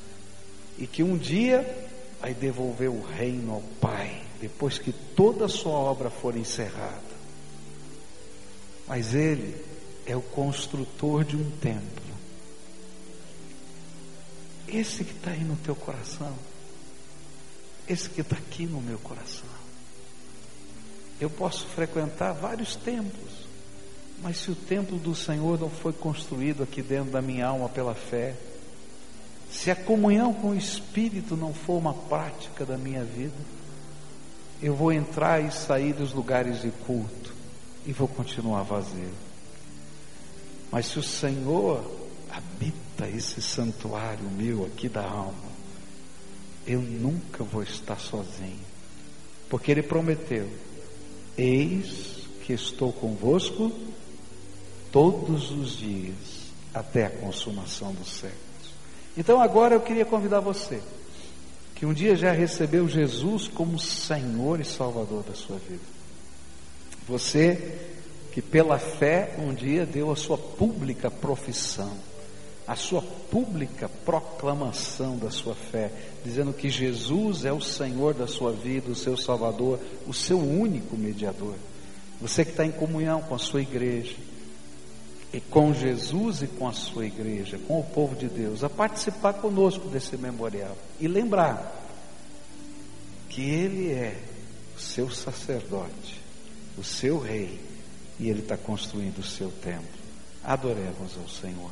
e que um dia vai devolver o reino ao Pai, depois que toda a sua obra for encerrada. Mas Ele é o construtor de um templo esse que está aí no teu coração. Esse que está aqui no meu coração. Eu posso frequentar vários templos, mas se o templo do Senhor não foi construído aqui dentro da minha alma pela fé, se a comunhão com o Espírito não for uma prática da minha vida, eu vou entrar e sair dos lugares de culto e vou continuar vazio. Mas se o Senhor habita esse santuário meu aqui da alma, eu nunca vou estar sozinho, porque Ele prometeu: Eis que estou convosco todos os dias até a consumação dos séculos. Então agora eu queria convidar você, que um dia já recebeu Jesus como Senhor e Salvador da sua vida. Você que pela fé um dia deu a sua pública profissão a sua pública proclamação da sua fé, dizendo que Jesus é o Senhor da sua vida, o seu Salvador, o seu único mediador. Você que está em comunhão com a sua igreja, e com Jesus e com a sua igreja, com o povo de Deus, a participar conosco desse memorial e lembrar que Ele é o seu sacerdote, o seu rei, e Ele está construindo o seu templo. Adoremos ao Senhor.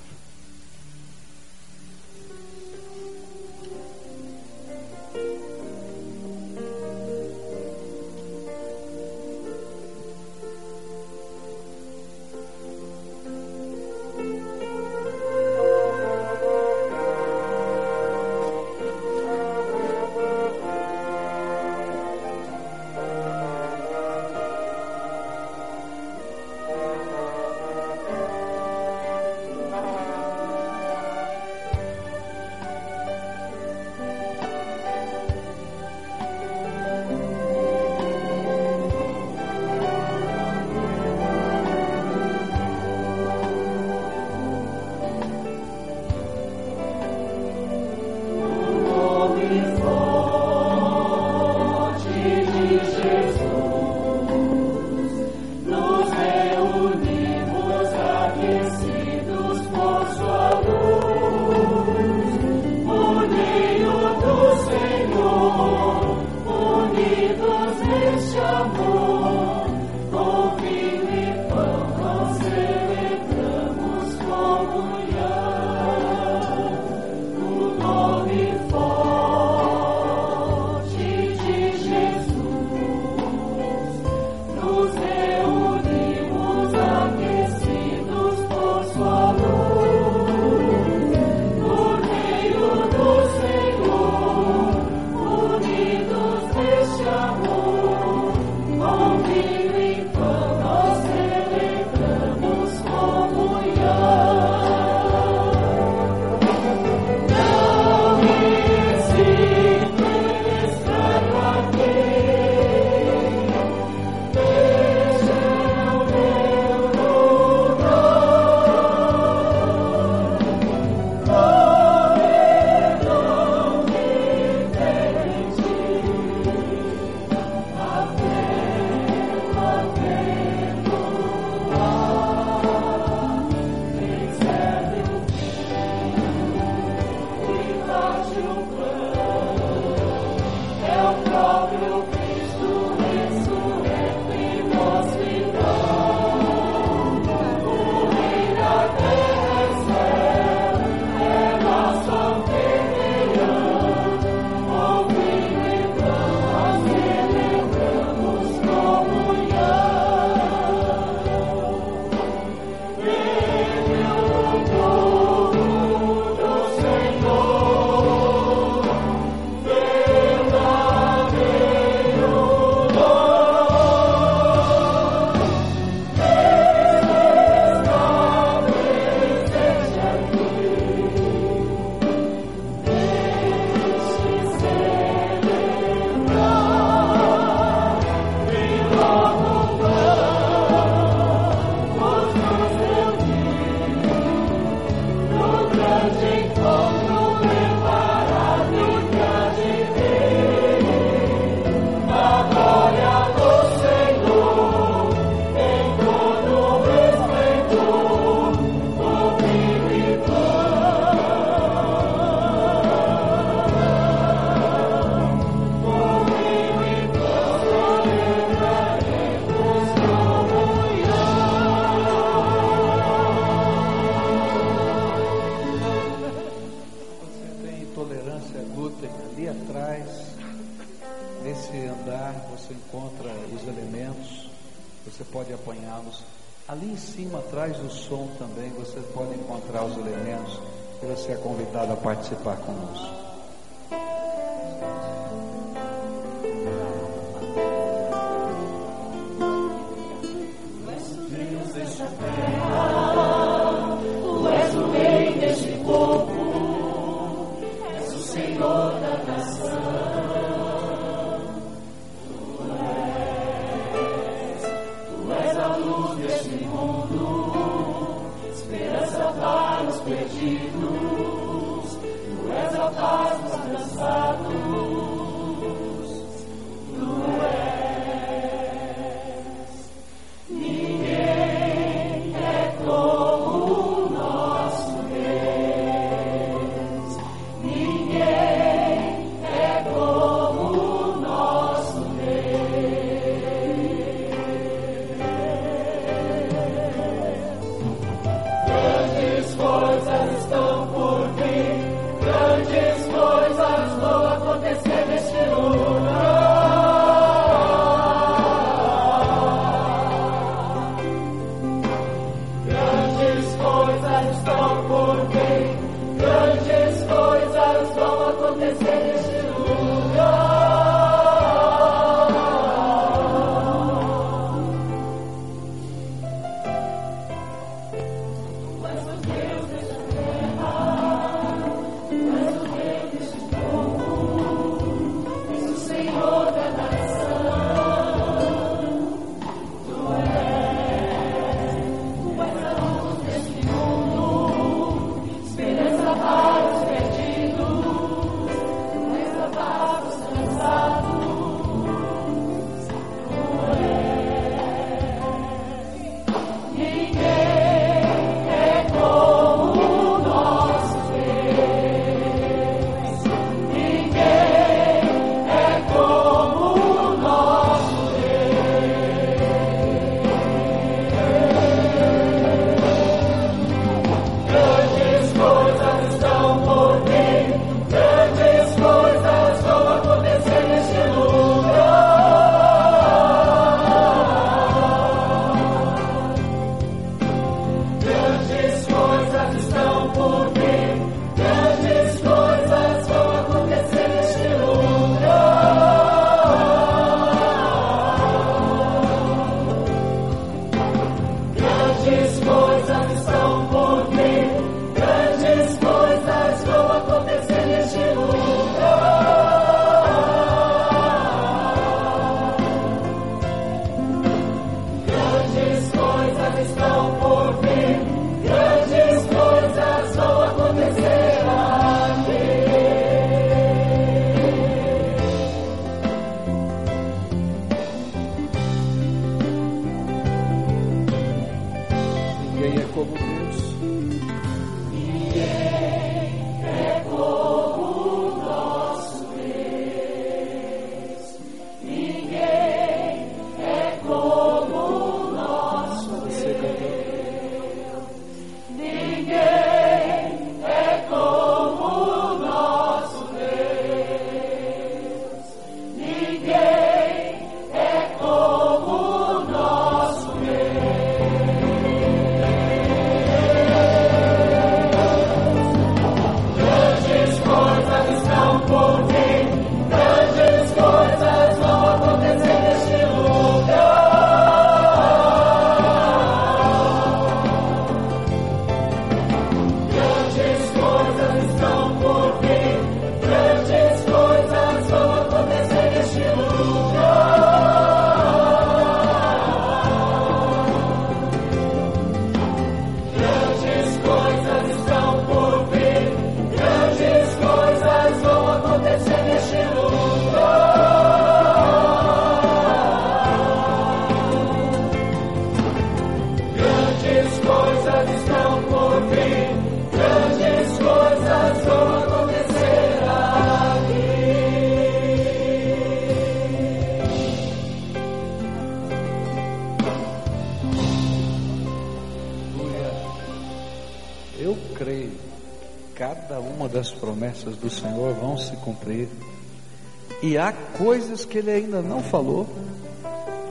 E há coisas que ele ainda não falou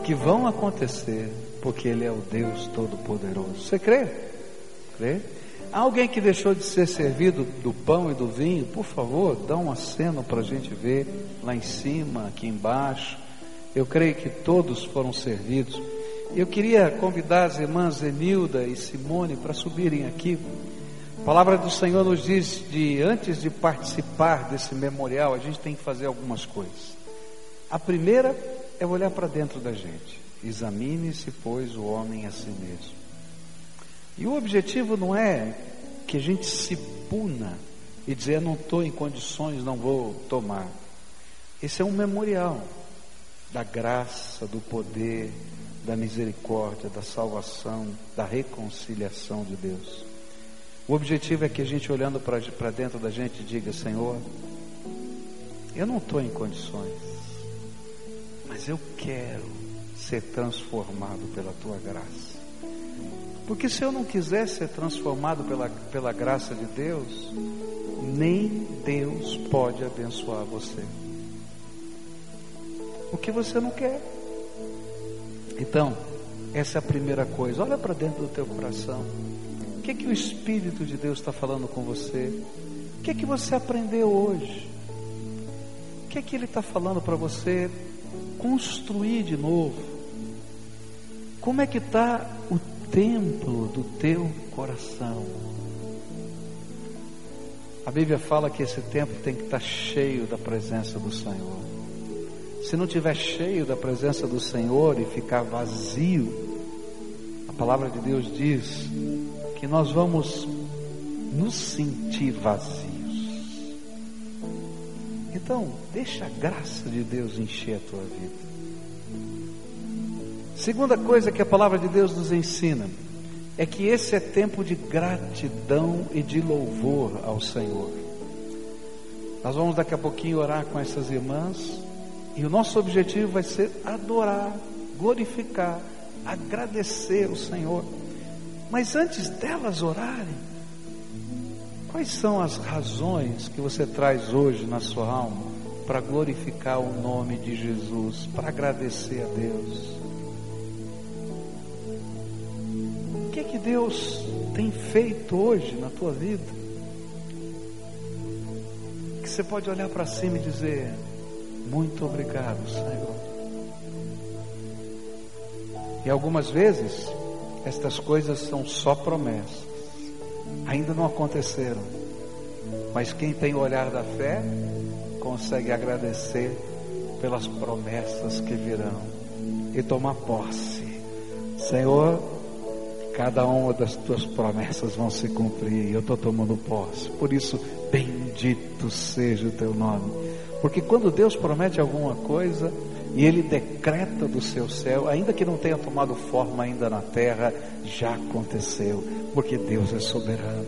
que vão acontecer, porque ele é o Deus Todo-Poderoso. Você crê? Crê? Há alguém que deixou de ser servido do pão e do vinho? Por favor, dá um aceno para a gente ver lá em cima, aqui embaixo. Eu creio que todos foram servidos. Eu queria convidar as irmãs Enilda e Simone para subirem aqui. A palavra do Senhor nos diz de antes de participar desse memorial, a gente tem que fazer algumas coisas. A primeira é olhar para dentro da gente. Examine-se, pois, o homem a si mesmo. E o objetivo não é que a gente se puna e dizer, não estou em condições, não vou tomar. Esse é um memorial da graça, do poder, da misericórdia, da salvação, da reconciliação de Deus. O objetivo é que a gente olhando para dentro da gente diga, Senhor, eu não estou em condições, mas eu quero ser transformado pela tua graça. Porque se eu não quiser ser transformado pela, pela graça de Deus, nem Deus pode abençoar você. O que você não quer. Então, essa é a primeira coisa. Olha para dentro do teu coração. Que é que o Espírito de Deus está falando com você? O que é que você aprendeu hoje? O que é que Ele está falando para você construir de novo? Como é que está o templo do teu coração? A Bíblia fala que esse templo tem que estar cheio da presença do Senhor. Se não tiver cheio da presença do Senhor e ficar vazio, a palavra de Deus diz que nós vamos nos sentir vazios. Então, deixa a graça de Deus encher a tua vida. Segunda coisa que a palavra de Deus nos ensina é que esse é tempo de gratidão e de louvor ao Senhor. Nós vamos daqui a pouquinho orar com essas irmãs e o nosso objetivo vai ser adorar, glorificar, agradecer o Senhor. Mas antes delas orarem, quais são as razões que você traz hoje na sua alma para glorificar o nome de Jesus, para agradecer a Deus? O que é que Deus tem feito hoje na tua vida? Que você pode olhar para cima e dizer: muito obrigado, Senhor. E algumas vezes, estas coisas são só promessas, ainda não aconteceram. Mas quem tem o olhar da fé, consegue agradecer pelas promessas que virão e tomar posse. Senhor, cada uma das tuas promessas vão se cumprir eu estou tomando posse. Por isso, bendito seja o teu nome. Porque quando Deus promete alguma coisa e Ele decreta do seu céu, ainda que não tenha tomado forma ainda na terra, já aconteceu, porque Deus é soberano.